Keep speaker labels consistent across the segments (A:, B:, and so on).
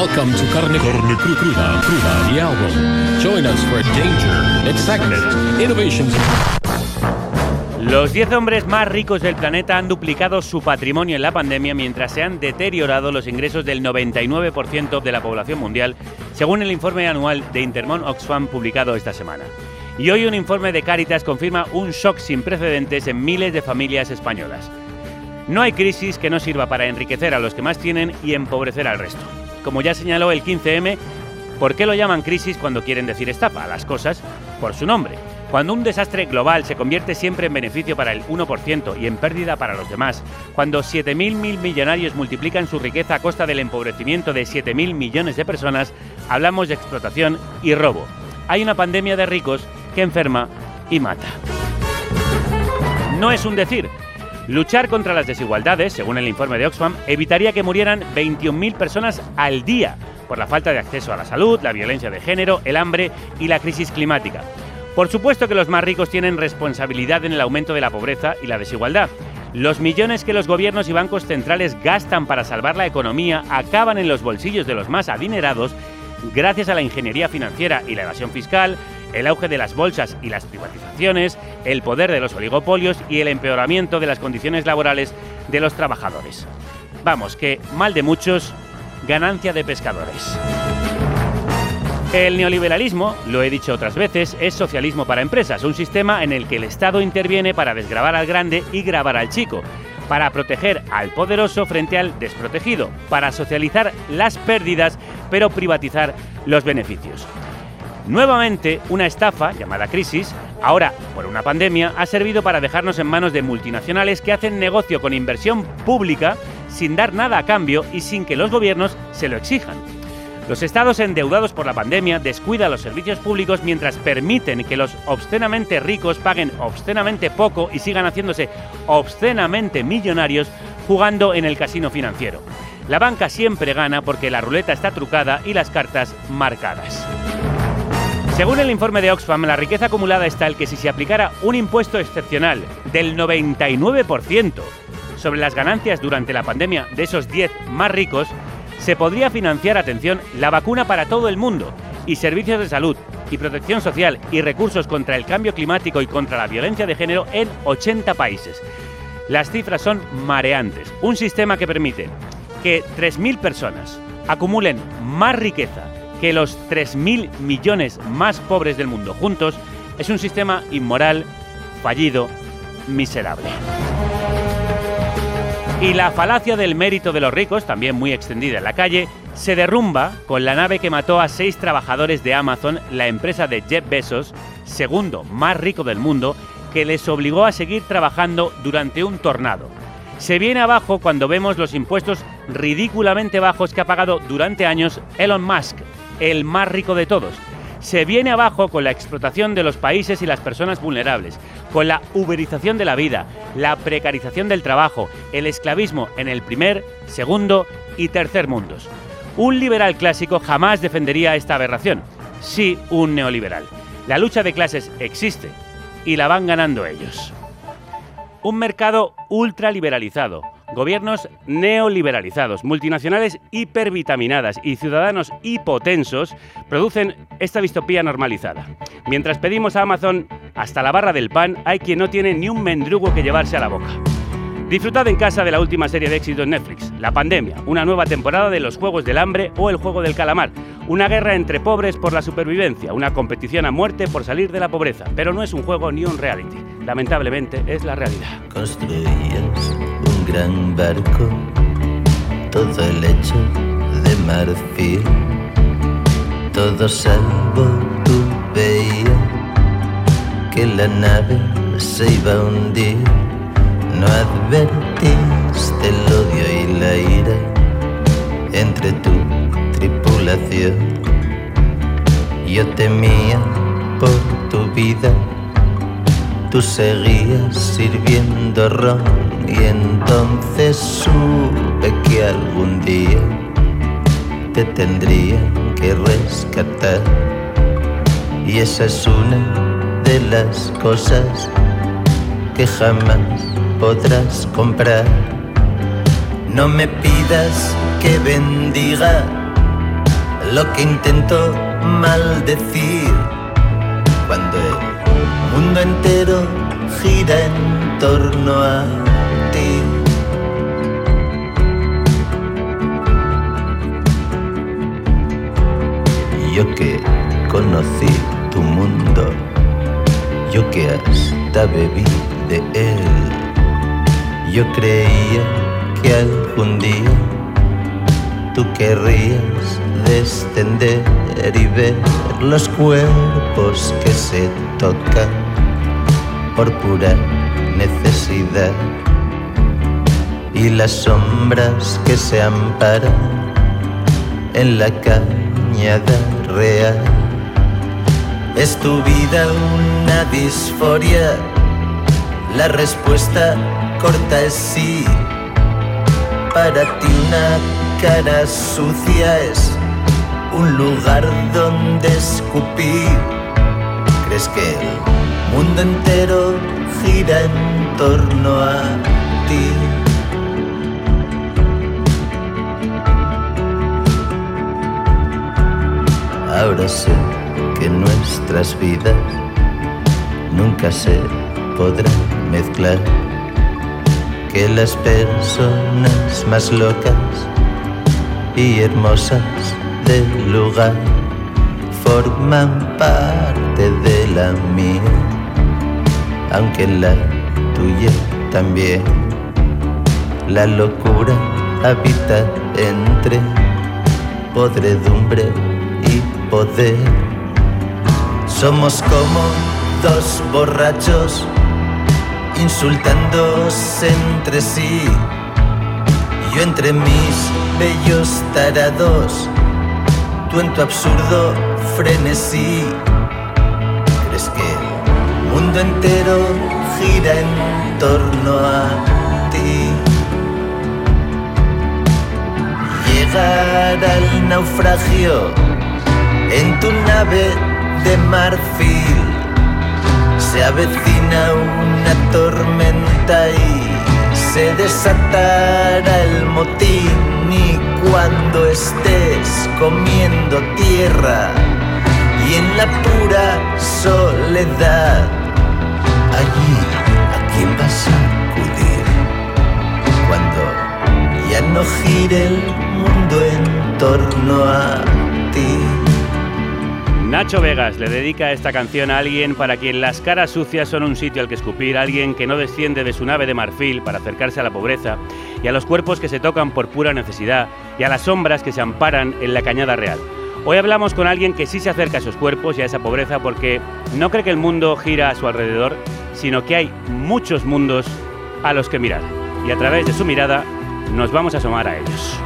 A: Welcome to Carne, Carne Cru- Cruda, Cruda, the album. Join us for danger, excitement, innovations.
B: Los 10 hombres más ricos del planeta han duplicado su patrimonio en la pandemia mientras se han deteriorado los ingresos del 99% de la población mundial, según el informe anual de Intermon Oxfam publicado esta semana. Y hoy un informe de Cáritas confirma un shock sin precedentes en miles de familias españolas. No hay crisis que no sirva para enriquecer a los que más tienen y empobrecer al resto. Como ya señaló el 15M, ¿por qué lo llaman crisis cuando quieren decir estafa? Las cosas por su nombre. Cuando un desastre global se convierte siempre en beneficio para el 1% y en pérdida para los demás, cuando 7.000 mil millonarios multiplican su riqueza a costa del empobrecimiento de 7.000 millones de personas, hablamos de explotación y robo. Hay una pandemia de ricos que enferma y mata. No es un decir. Luchar contra las desigualdades, según el informe de Oxfam, evitaría que murieran 21.000 personas al día por la falta de acceso a la salud, la violencia de género, el hambre y la crisis climática. Por supuesto que los más ricos tienen responsabilidad en el aumento de la pobreza y la desigualdad. Los millones que los gobiernos y bancos centrales gastan para salvar la economía acaban en los bolsillos de los más adinerados gracias a la ingeniería financiera y la evasión fiscal, el auge de las bolsas y las privatizaciones, el poder de los oligopolios y el empeoramiento de las condiciones laborales de los trabajadores. Vamos, que mal de muchos, ganancia de pescadores. El neoliberalismo, lo he dicho otras veces, es socialismo para empresas, un sistema en el que el Estado interviene para desgravar al grande y grabar al chico, para proteger al poderoso frente al desprotegido, para socializar las pérdidas pero privatizar los beneficios. Nuevamente, una estafa llamada crisis, ahora por una pandemia, ha servido para dejarnos en manos de multinacionales que hacen negocio con inversión pública sin dar nada a cambio y sin que los gobiernos se lo exijan. Los estados endeudados por la pandemia descuidan los servicios públicos mientras permiten que los obscenamente ricos paguen obscenamente poco y sigan haciéndose obscenamente millonarios jugando en el casino financiero. La banca siempre gana porque la ruleta está trucada y las cartas marcadas. Según el informe de Oxfam, la riqueza acumulada es tal que si se aplicara un impuesto excepcional del 99% sobre las ganancias durante la pandemia de esos 10 más ricos, se podría financiar, atención, la vacuna para todo el mundo y servicios de salud y protección social y recursos contra el cambio climático y contra la violencia de género en 80 países. Las cifras son mareantes. Un sistema que permite que 3.000 personas acumulen más riqueza que los 3.000 millones más pobres del mundo juntos es un sistema inmoral, fallido, miserable. Y la falacia del mérito de los ricos, también muy extendida en la calle, se derrumba con la nave que mató a seis trabajadores de Amazon, la empresa de Jeff Bezos, segundo más rico del mundo, que les obligó a seguir trabajando durante un tornado. Se viene abajo cuando vemos los impuestos ridículamente bajos que ha pagado durante años Elon Musk, el más rico de todos. Se viene abajo con la explotación de los países y las personas vulnerables, con la uberización de la vida, la precarización del trabajo, el esclavismo en el primer, segundo y tercer mundos. Un liberal clásico jamás defendería esta aberración. Sí, un neoliberal. La lucha de clases existe y la van ganando ellos. Un mercado ultraliberalizado, gobiernos neoliberalizados, multinacionales hipervitaminadas y ciudadanos hipotensos producen esta distopía normalizada. Mientras pedimos a Amazon hasta la barra del pan, hay quien no tiene ni un mendrugo que llevarse a la boca. Disfrutad en casa de la última serie de éxito en Netflix, La Pandemia, una nueva temporada de los Juegos del Hambre o el Juego del Calamar, una guerra entre pobres por la supervivencia, una competición a muerte por salir de la pobreza, pero no es un juego ni un reality, lamentablemente es la realidad.
C: Construías un gran barco, todo el hecho de marfil, todo salvo tú veías que la nave se iba a hundir. No advertiste el odio y la ira entre tu tripulación. Yo temía por tu vida, tú seguías sirviendo ron y entonces supe que algún día te tendría que rescatar. Y esa es una de las cosas que jamás podrás comprar. No me pidas que bendiga lo que intento maldecir cuando el mundo entero gira en torno a Yo que conocí tu mundo, yo que hasta bebí de él, yo creía que algún día tú querrías descender y ver los cuerpos que se tocan por pura necesidad y las sombras que se amparan en la real. ¿Es tu vida una disforia? La respuesta corta es sí. Para ti una cara sucia es un lugar donde escupir. ¿Crees que el mundo entero gira en torno a ti? Ahora sé que nuestras vidas nunca se podrán mezclar, que las personas más locas y hermosas del lugar forman parte de la mía, aunque la tuya también. La locura habita entre podredumbre poder. Somos como dos borrachos insultándose entre sí. Yo entre mis bellos tarados, tú en tu absurdo frenesí. ¿Crees que el mundo entero gira en torno a ti? Llegar al naufragio en tu nave de marfil se avecina una tormenta y se desatará el motín y cuando estés comiendo tierra y en la pura soledad, allí a quién vas a acudir cuando ya no gire el mundo en torno a.
B: Nacho Vegas le dedica esta canción a alguien para quien las caras sucias son un sitio al que escupir, alguien que no desciende de su nave de marfil para acercarse a la pobreza, y a los cuerpos que se tocan por pura necesidad, y a las sombras que se amparan en la cañada real. Hoy hablamos con alguien que sí se acerca a esos cuerpos y a esa pobreza porque no cree que el mundo gira a su alrededor, sino que hay muchos mundos a los que mirar. Y a través de su mirada nos vamos a asomar a ellos.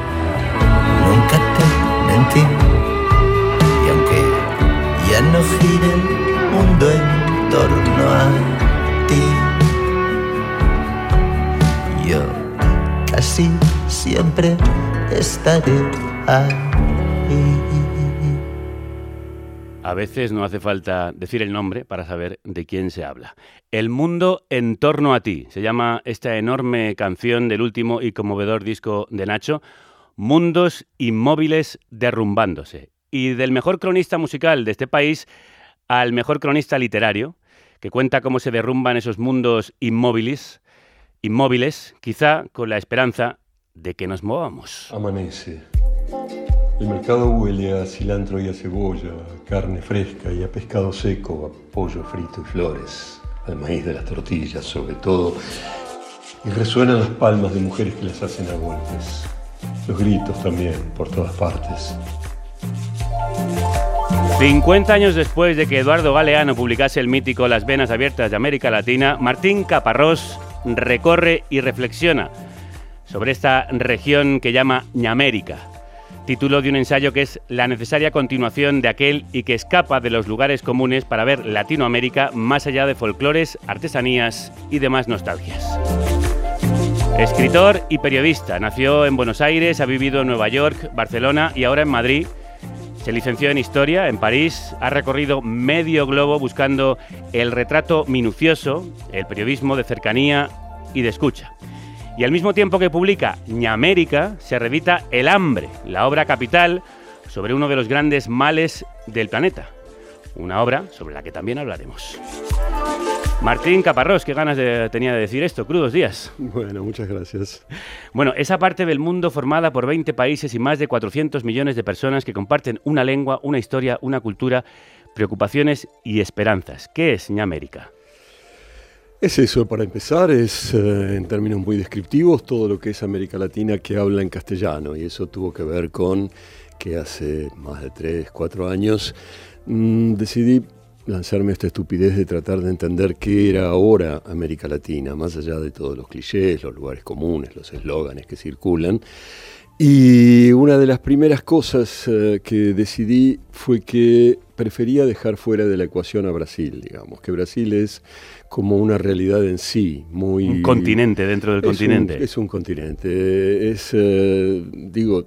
C: Ya no gira el mundo en torno a ti, yo casi siempre estaré ahí.
B: A veces no hace falta decir el nombre para saber de quién se habla. El mundo en torno a ti. Se llama esta enorme canción del último y conmovedor disco de Nacho, Mundos inmóviles derrumbándose. Y del mejor cronista musical de este país al mejor cronista literario, que cuenta cómo se derrumban esos mundos inmóviles, inmóviles, quizá con la esperanza de que nos movamos.
D: Amanece. El mercado huele a cilantro y a cebolla, a carne fresca y a pescado seco, a pollo frito y flores, al maíz de las tortillas sobre todo. Y resuenan las palmas de mujeres que las hacen a golpes. Los gritos también, por todas partes.
B: 50 años después de que Eduardo Galeano publicase el mítico Las Venas Abiertas de América Latina, Martín Caparrós recorre y reflexiona sobre esta región que llama Ñamérica. título de un ensayo que es la necesaria continuación de aquel y que escapa de los lugares comunes para ver Latinoamérica más allá de folclores, artesanías y demás nostalgias. Escritor y periodista, nació en Buenos Aires, ha vivido en Nueva York, Barcelona y ahora en Madrid. Se licenció en Historia en París, ha recorrido medio globo buscando el retrato minucioso, el periodismo de cercanía y de escucha. Y al mismo tiempo que publica Ñamérica, se revita El hambre, la obra capital sobre uno de los grandes males del planeta. Una obra sobre la que también hablaremos. Martín Caparrós, qué ganas de- tenía de decir esto. Crudos días.
D: Bueno, muchas gracias.
B: Bueno, esa parte del mundo formada por 20 países y más de 400 millones de personas que comparten una lengua, una historia, una cultura, preocupaciones y esperanzas. ¿Qué es Ñamérica?
D: Es eso, para empezar, es eh, en términos muy descriptivos todo lo que es América Latina que habla en castellano y eso tuvo que ver con que hace más de 3, 4 años mm, decidí lanzarme esta estupidez de tratar de entender qué era ahora América Latina, más allá de todos los clichés, los lugares comunes, los eslóganes que circulan. Y una de las primeras cosas eh, que decidí fue que prefería dejar fuera de la ecuación a Brasil, digamos, que Brasil es como una realidad en sí, muy...
B: Un continente dentro del
D: es un-
B: continente.
D: es un continente, es, eh, digo,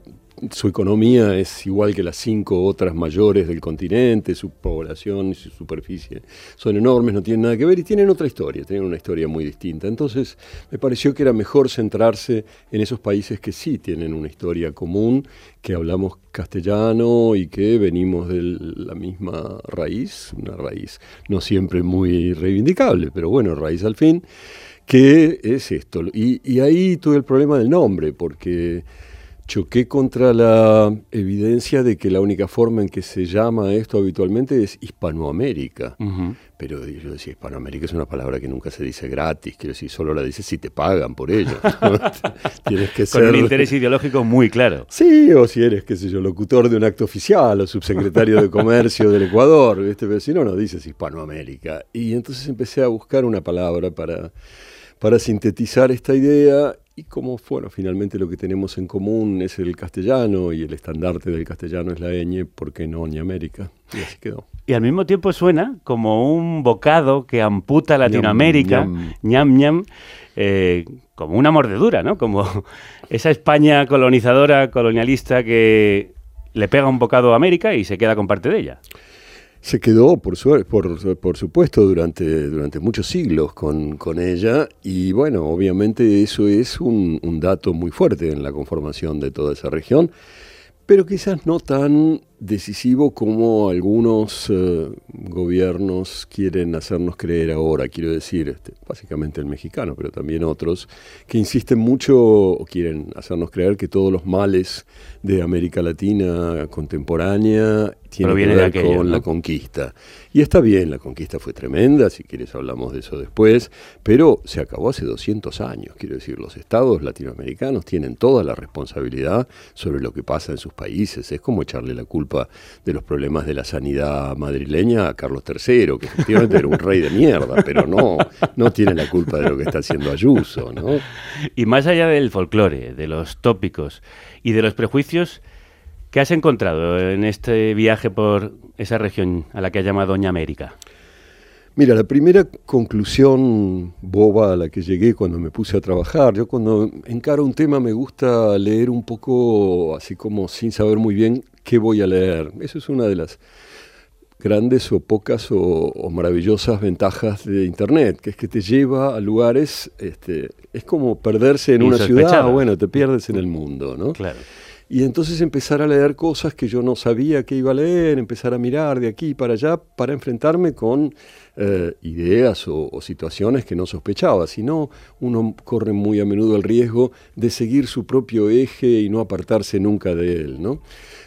D: su economía es igual que las cinco otras mayores del continente, su población y su superficie son enormes, no tienen nada que ver y tienen otra historia, tienen una historia muy distinta. Entonces me pareció que era mejor centrarse en esos países que sí tienen una historia común, que hablamos castellano y que venimos de la misma raíz, una raíz no siempre muy reivindicable, pero bueno, raíz al fin. ¿Qué es esto? Y, y ahí tuve el problema del nombre, porque choqué contra la evidencia de que la única forma en que se llama esto habitualmente es Hispanoamérica. Pero yo decía, Hispanoamérica es una palabra que nunca se dice gratis, quiero decir, solo la dices si te pagan por ello. Tienes que
B: Con un interés ideológico muy claro.
D: Sí, o si eres, qué sé yo, locutor de un acto oficial o subsecretario de Comercio del Ecuador, ¿viste? pero si no, no dices Hispanoamérica. Y entonces empecé a buscar una palabra para, para sintetizar esta idea y como, bueno, finalmente lo que tenemos en común es el castellano y el estandarte del castellano es la ñ, ¿por qué no América? Y así quedó.
B: Y al mismo tiempo suena como un bocado que amputa Latinoamérica,
D: ñam.
B: ñam ñam, eh, como una mordedura, ¿no? Como esa España colonizadora, colonialista que le pega un bocado a América y se queda con parte de ella.
D: Se quedó, por, suer- por, por supuesto, durante, durante muchos siglos con, con ella y bueno, obviamente eso es un, un dato muy fuerte en la conformación de toda esa región, pero quizás no tan decisivo como algunos eh, gobiernos quieren hacernos creer ahora, quiero decir, este, básicamente el mexicano, pero también otros, que insisten mucho o quieren hacernos creer que todos los males de América Latina contemporánea tienen que ver
B: aquello,
D: con
B: ¿no?
D: la conquista. Y está bien, la conquista fue tremenda, si quieres hablamos de eso después, pero se acabó hace 200 años. Quiero decir, los estados latinoamericanos tienen toda la responsabilidad sobre lo que pasa en sus países. Es como echarle la culpa de los problemas de la sanidad madrileña a Carlos III, que efectivamente era un rey de mierda, pero no, no tiene la culpa de lo que está haciendo Ayuso, ¿no?
B: Y más allá del folclore, de los tópicos y de los prejuicios, ¿qué has encontrado en este viaje por esa región a la que has llamado Doña América?
D: Mira, la primera conclusión boba a la que llegué cuando me puse a trabajar, yo cuando encaro un tema me gusta leer un poco así como sin saber muy bien qué voy a leer. Eso es una de las grandes o pocas o, o maravillosas ventajas de Internet, que es que te lleva a lugares, este, es como perderse en una ciudad, bueno, te pierdes en el mundo, ¿no?
B: Claro.
D: Y entonces empezar a leer cosas que yo no sabía que iba a leer, empezar a mirar de aquí para allá para enfrentarme con eh, ideas o, situaciones que no sospechaba. Si no, uno corre muy a menudo el riesgo de seguir su propio eje y no apartarse nunca de él, ¿no?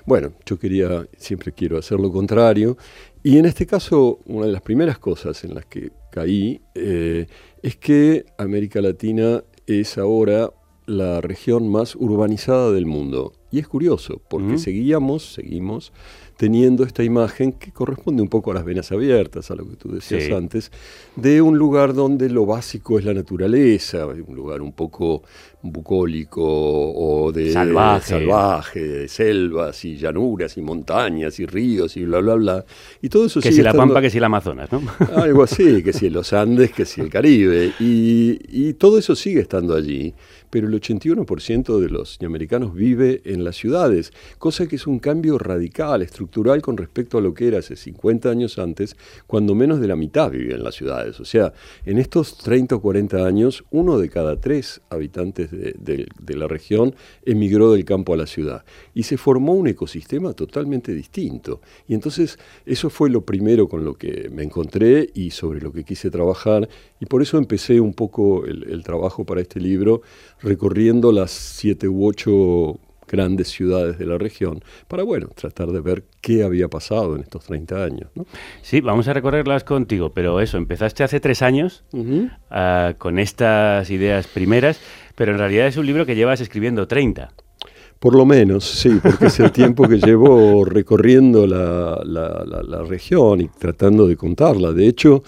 D: Bueno, yo quería, siempre quiero hacer lo contrario. Y en este caso, una de las primeras cosas en las que caí eh, es que América Latina es ahora la región más urbanizada del mundo. Y es curioso, porque
B: Mm.
D: seguíamos, seguimos teniendo esta imagen que corresponde un poco a las venas abiertas, a lo que tú decías
B: Sí.
D: antes, de un lugar donde lo básico es la naturaleza, un lugar un poco bucólico o de
B: Salvaje.
D: salvaje, de selvas y llanuras y montañas y ríos y bla, bla, bla. Y todo eso
B: Que si la Pampa, que si la Amazonas, ¿no?
D: algo así, que si los Andes, que si el Caribe. Y, y todo eso sigue estando allí, pero el 81% de los americanos vive en las ciudades, cosa que es un cambio radical, estructural con respecto a lo que era hace 50 años antes, cuando menos de la mitad vivía en las ciudades. O sea, en estos 30 o 40 años, uno de cada tres habitantes de, la región emigró del campo a la ciudad. Y se formó un ecosistema totalmente distinto. Y entonces eso fue lo primero con lo que me encontré y sobre lo que quise trabajar. Y por eso empecé un poco el, el trabajo para este libro, recorriendo las siete u ocho grandes ciudades de la región, para, bueno, tratar de ver qué había pasado en estos 30 años. ¿no?
B: Sí, vamos a recorrerlas contigo, pero eso, empezaste hace tres años ah, con estas ideas primeras, pero en realidad es un libro que llevas escribiendo 30.
D: Por lo menos, sí, porque es el tiempo que llevo recorriendo la, la- la- la región y tratando de contarla. De hecho,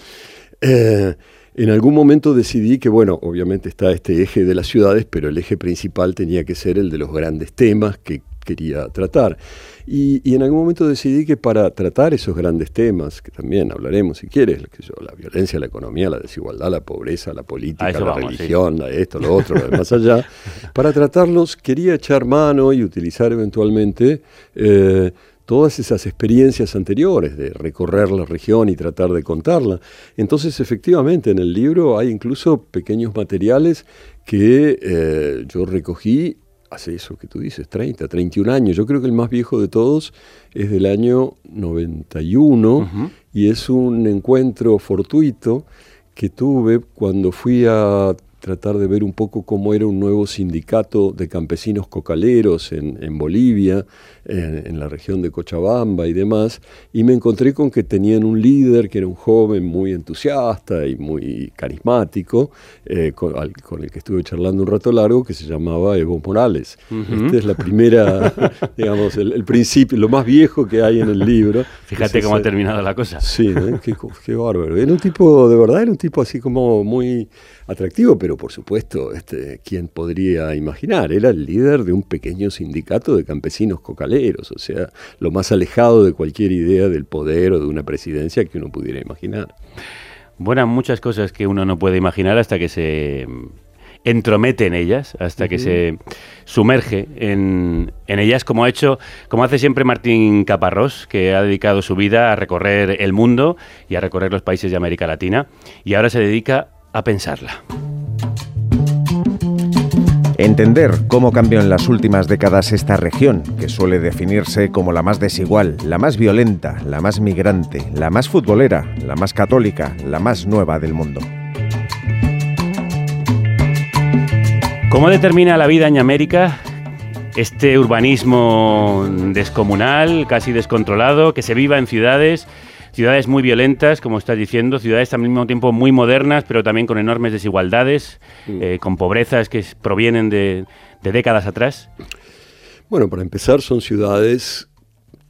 D: eh, en algún momento decidí que, bueno, obviamente está este eje de las ciudades, pero el eje principal tenía que ser el de los grandes temas que quería tratar. Y, y en algún momento decidí que para tratar esos grandes temas, que también hablaremos si quieres, la violencia, la economía, la desigualdad, la pobreza, la política, la
B: vamos,
D: religión, esto, lo otro, lo de más allá, para tratarlos quería echar mano y utilizar eventualmente eh, todas esas experiencias anteriores de recorrer la región y tratar de contarla. Entonces, efectivamente, en el libro hay incluso pequeños materiales que eh, yo recogí hace eso que tú dices, 30, 31 años. Yo creo que el más viejo de todos es del año 91 y es un encuentro fortuito que tuve cuando fui a tratar de ver un poco cómo era un nuevo sindicato de campesinos cocaleros en, en Bolivia, en, en la región de Cochabamba y demás, y me encontré con que tenían un líder que era un joven muy entusiasta y muy carismático, eh, con, al- con el que estuve charlando un rato largo, que se llamaba Evo Morales. Esta es la primera, digamos, el, el principio, lo más viejo que hay en el libro.
B: Fíjate
D: Es
B: cómo ha terminado la cosa.
D: Sí, ¿eh? qué, qué bárbaro. Era un tipo, de verdad, era un tipo así como muy atractivo, pero por supuesto, este, ¿quién podría imaginar? Era el líder de un pequeño sindicato de campesinos cocaleros, o sea, lo más alejado de cualquier idea del poder o de una presidencia que uno pudiera imaginar.
B: Bueno, muchas cosas que uno no puede imaginar hasta que se mm, entromete en ellas, hasta que se sumerge en, en ellas, como ha hecho, como hace siempre Martín Caparrós, que ha dedicado su vida a recorrer el mundo y a recorrer los países de América Latina, y ahora se dedica a pensarla.
E: Entender cómo cambió en las últimas décadas esta región, que suele definirse como la más desigual, la más violenta, la más migrante, la más futbolera, la más católica, la más nueva del mundo.
B: ¿Cómo determina la vida en América este urbanismo descomunal, casi descontrolado, que se viva en ciudades, ciudades muy violentas, como estás diciendo, ciudades al mismo tiempo muy modernas, pero también con enormes desigualdades, eh, con pobrezas que provienen de, de décadas atrás?
D: Bueno, para empezar, son ciudades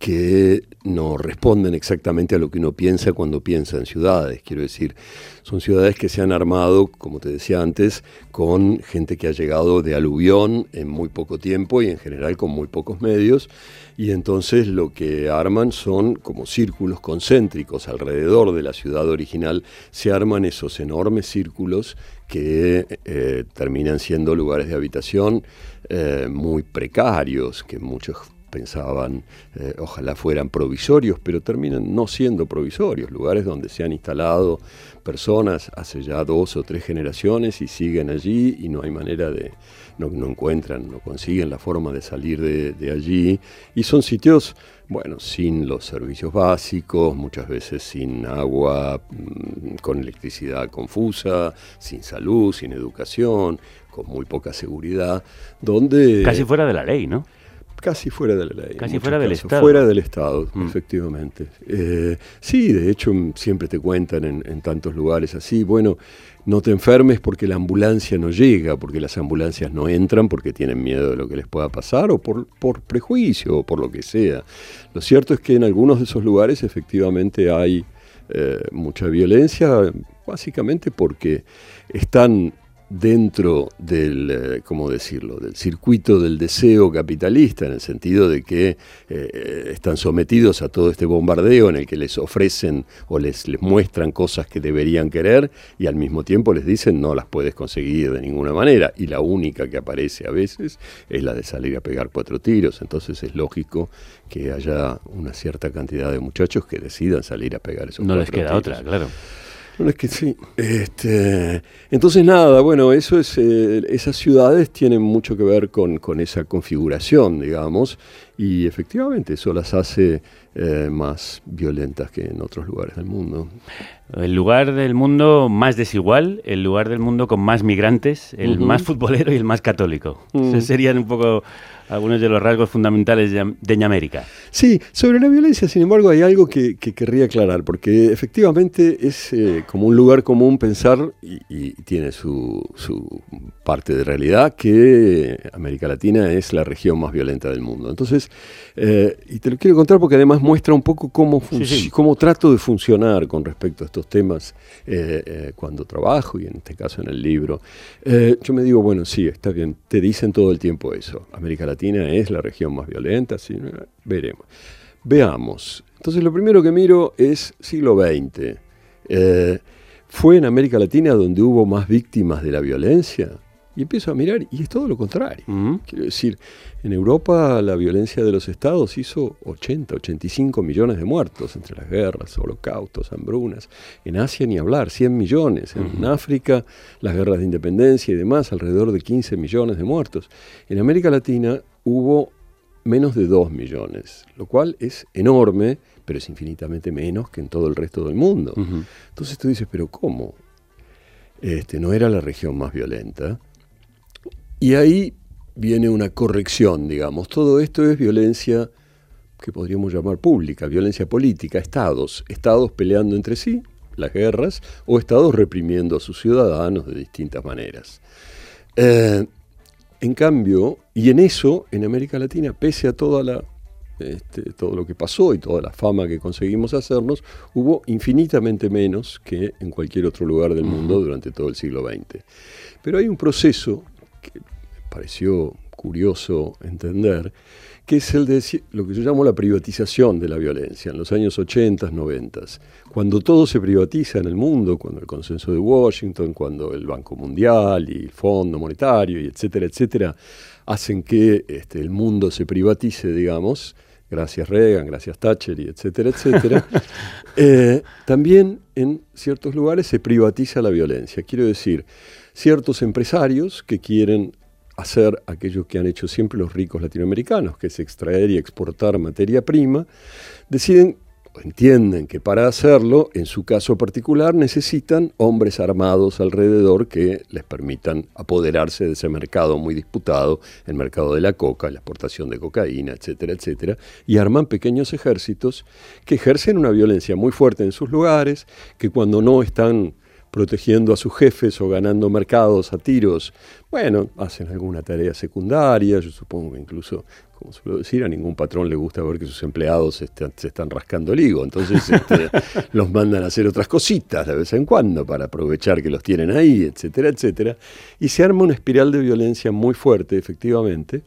D: que no responden exactamente a lo que uno piensa cuando piensa en ciudades. Quiero decir, son ciudades que se han armado, como te decía antes, con gente que ha llegado de aluvión en muy poco tiempo y en general con muy pocos medios. Y entonces lo que arman son como círculos concéntricos alrededor de la ciudad original. Se arman esos enormes círculos que eh, terminan siendo lugares de habitación eh, muy precarios, que muchos pensaban eh, ojalá fueran provisorios, pero terminan no siendo provisorios, lugares donde se han instalado personas hace ya dos o tres generaciones y siguen allí y no hay manera de, no, no encuentran, no consiguen la forma de salir de, de allí y son sitios, bueno, sin los servicios básicos, muchas veces sin agua, mm, con electricidad confusa, sin salud, sin educación, con muy poca seguridad, donde...
B: Casi fuera de la ley, ¿no?
D: Casi fuera de la ley.
B: Casi fuera del. Estado.
D: Fuera del Estado,
B: Mm.
D: efectivamente. Eh, sí, de hecho, m- siempre te cuentan en, en tantos lugares así, bueno, no te enfermes porque la ambulancia no llega, porque las ambulancias no entran porque tienen miedo de lo que les pueda pasar o por, por prejuicio o por lo que sea. Lo cierto es que en algunos de esos lugares efectivamente hay eh, mucha violencia, básicamente porque están dentro del, eh, ¿cómo decirlo?, del circuito del deseo capitalista, en el sentido de que eh, están sometidos a todo este bombardeo en el que les ofrecen o les, les muestran cosas que deberían querer y al mismo tiempo les dicen no las puedes conseguir de ninguna manera. Y la única que aparece a veces es la de salir a pegar cuatro tiros. Entonces es lógico que haya una cierta cantidad de muchachos que decidan salir a pegar esos
B: No les
D: cuatro
B: queda
D: tiros.
B: otra, claro.
D: No, es que sí. Este, entonces, nada, bueno, eso es, eh, esas ciudades tienen mucho que ver con, con esa configuración, digamos, y efectivamente eso las hace eh, más violentas que en otros lugares del mundo.
B: El lugar del mundo más desigual, el lugar del mundo con más migrantes, el
D: Ujú.
B: más futbolero y el más católico.
D: Mm.
B: Esos serían un poco algunos de los rasgos fundamentales de, de Ñamérica.
D: Sí, sobre la violencia, sin embargo, hay algo que, que querría aclarar, porque efectivamente es eh, como un lugar común pensar, y, y tiene su, su parte de realidad, que América Latina es la región más violenta del mundo. Entonces, eh, y te lo quiero contar porque además muestra un poco cómo, func-
B: Sí, sí.
D: cómo trato de funcionar con respecto a estos temas eh, cuando trabajo y en este caso en el libro. Yo me digo, bueno, sí, está bien, te dicen todo el tiempo eso. América Latina es la región más violenta, sí, veremos. Veamos. Entonces lo primero que miro es siglo XX. Eh, ¿Fue en América Latina donde hubo más víctimas de la violencia? Y empiezo a mirar y es todo lo contrario.
B: Mm.
D: Quiero decir, en Europa la violencia de los estados hizo 80, 85 millones de muertos entre las guerras, holocaustos, hambrunas. En Asia ni hablar, 100 millones. En África las guerras de independencia y demás, alrededor de 15 millones de muertos. En América Latina hubo menos de 2 millones, lo cual es enorme, pero es infinitamente menos que en todo el resto del mundo. Entonces tú dices, pero ¿cómo? Este, no era la región más violenta. Y ahí viene una corrección, digamos. Todo esto es violencia que podríamos llamar pública, violencia política, estados, estados peleando entre sí, las guerras, o estados reprimiendo a sus ciudadanos de distintas maneras. Eh, en cambio, y en eso, en América Latina, pese a toda la, este, todo lo que pasó y toda la fama que conseguimos hacernos, hubo infinitamente menos que en cualquier otro lugar del mundo durante todo el siglo XX. Pero hay un proceso pareció curioso entender, que es el de lo que yo llamo la privatización de la violencia en los años 80, 90. Cuando todo se privatiza en el mundo, cuando el consenso de Washington, cuando el Banco Mundial y el Fondo Monetario, y etcétera, etcétera, hacen que este, el mundo se privatice, digamos, gracias Reagan, gracias Thatcher, y etcétera, etcétera, eh, también en ciertos lugares se privatiza la violencia. Quiero decir, ciertos empresarios que quieren hacer aquello que han hecho siempre los ricos latinoamericanos, que es extraer y exportar materia prima, deciden o entienden que para hacerlo, en su caso particular, necesitan hombres armados alrededor que les permitan apoderarse de ese mercado muy disputado, el mercado de la coca, la exportación de cocaína, etcétera, etcétera, y arman pequeños ejércitos que ejercen una violencia muy fuerte en sus lugares, que cuando no están protegiendo a sus jefes o ganando mercados a tiros, bueno, hacen alguna tarea secundaria, yo supongo que incluso, como suelo decir, a ningún patrón le gusta ver que sus empleados están- se están rascando el higo, entonces este, los mandan a hacer otras cositas de vez en cuando para aprovechar que los tienen ahí, etcétera, etcétera, y se arma una espiral de violencia muy fuerte, efectivamente,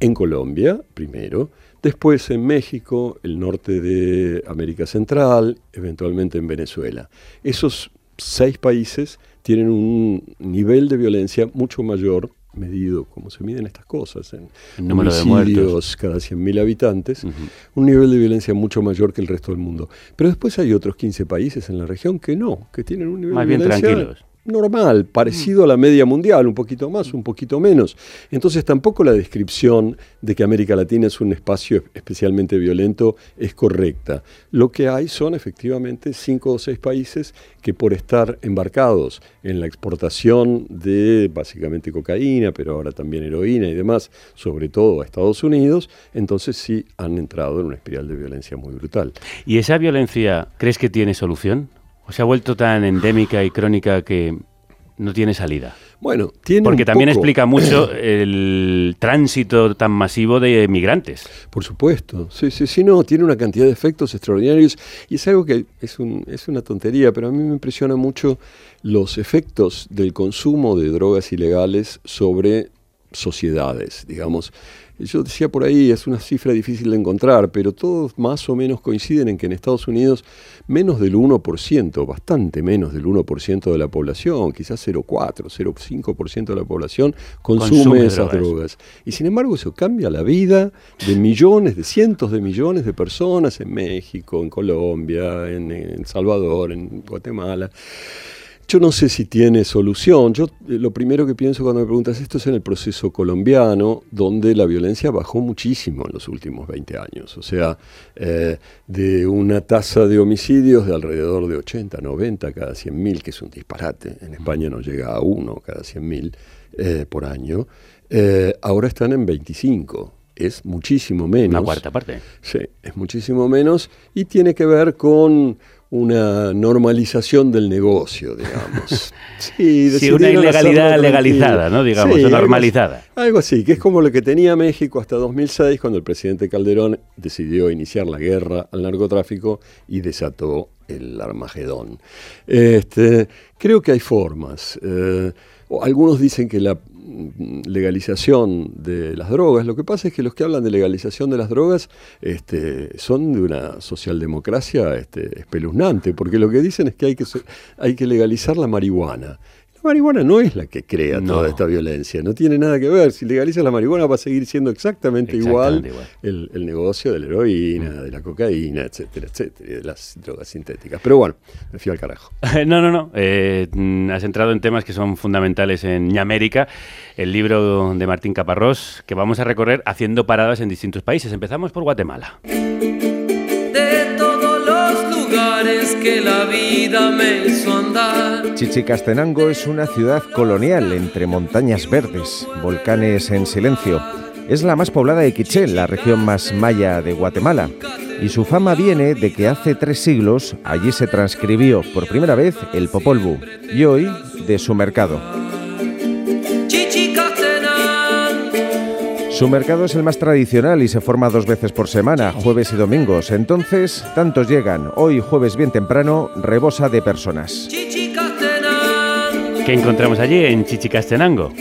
D: en Colombia, primero, después en México, el norte de América Central, eventualmente en Venezuela. Esos seis países tienen un nivel de violencia mucho mayor, medido como se miden estas cosas, en
B: número de muertos.
D: cada 100.000 habitantes, un nivel de violencia mucho mayor que el resto del mundo. Pero después hay otros 15 países en la región que no, que tienen un nivel
B: Más
D: de
B: bien
D: violencia
B: tranquilos.
D: Normal, parecido a la media mundial, un poquito más, un poquito menos. Entonces tampoco la descripción de que América Latina es un espacio especialmente violento es correcta. Lo que hay son efectivamente cinco o seis países que por estar embarcados en la exportación de básicamente cocaína, pero ahora también heroína y demás, sobre todo a Estados Unidos, entonces sí han entrado en una espiral de violencia muy brutal.
B: ¿Y esa violencia crees que tiene solución? ¿O se ha vuelto tan endémica y crónica que no tiene salida?
D: Bueno, tiene
B: Porque
D: un
B: también
D: poco-
B: explica mucho el tránsito tan masivo de migrantes.
D: Por supuesto, sí, sí, sí, no, tiene una cantidad de efectos extraordinarios y es algo que es, un- es una tontería, pero a mí me impresiona mucho los efectos del consumo de drogas ilegales sobre sociedades, digamos. Yo decía por ahí, es una cifra difícil de encontrar, pero todos más o menos coinciden en que en Estados Unidos menos del 1%, bastante menos del 1% de la población, quizás 0,4, 0,5% de la población consume,
B: Consume
D: esas
B: drogas.
D: drogas. Y sin embargo eso cambia la vida de millones, de cientos de millones de personas en México, en Colombia, en, en Salvador, en Guatemala. Yo no sé si tiene solución. Yo eh, lo primero que pienso cuando me preguntas esto es en el proceso colombiano, donde la violencia bajó muchísimo en los últimos 20 años. O sea, eh, de una tasa de homicidios de alrededor de 80, 90 cada 100.000, que es un disparate. En España no llega a uno cada 100.000 eh, por año. eh, ahora están en 25. Es muchísimo menos.
B: Una cuarta parte.
D: Sí, es muchísimo menos y tiene que ver con una normalización del negocio, digamos. Sí,
B: Sí, una ilegalidad legalizada. ¿no? Digamos, normalizada.
D: Algo así, que es como lo que tenía México hasta 2006, cuando el presidente Calderón decidió iniciar la guerra al narcotráfico y desató el Armagedón. Este, creo que hay formas. eh, algunos dicen que la legalización de las drogas, lo que pasa es que los que hablan de legalización de las drogas este, son de una socialdemocracia este, espeluznante, porque lo que dicen es que hay que, hay que legalizar la marihuana. La marihuana no es la que crea
B: No.
D: toda esta violencia, no tiene nada que ver. Si legalizas la marihuana va a seguir siendo exactamente,
B: Exactamente
D: igual,
B: igual.
D: El, el negocio de la heroína, de la cocaína, etcétera, etcétera, y de las drogas sintéticas. Pero bueno, me fui al carajo.
B: No, no, no. Eh, mm, has entrado en temas que son fundamentales en América, el libro de Martín Caparrós, que vamos a recorrer haciendo paradas en distintos países. Empezamos por Guatemala.
F: Que la vida me.
E: Chichicastenango es una ciudad colonial entre montañas verdes, volcanes en silencio. Es la más poblada de Quiché, la región más maya de Guatemala. Y su fama viene de que hace tres siglos allí se transcribió por primera vez el Popol Vuh y hoy de su mercado. Su mercado es el más tradicional y se forma dos veces por semana, jueves y domingos. Entonces, tantos llegan. Hoy, jueves bien temprano, rebosa de personas.
F: Chichicastenango.
B: ¿Qué encontramos allí en Chichicastenango?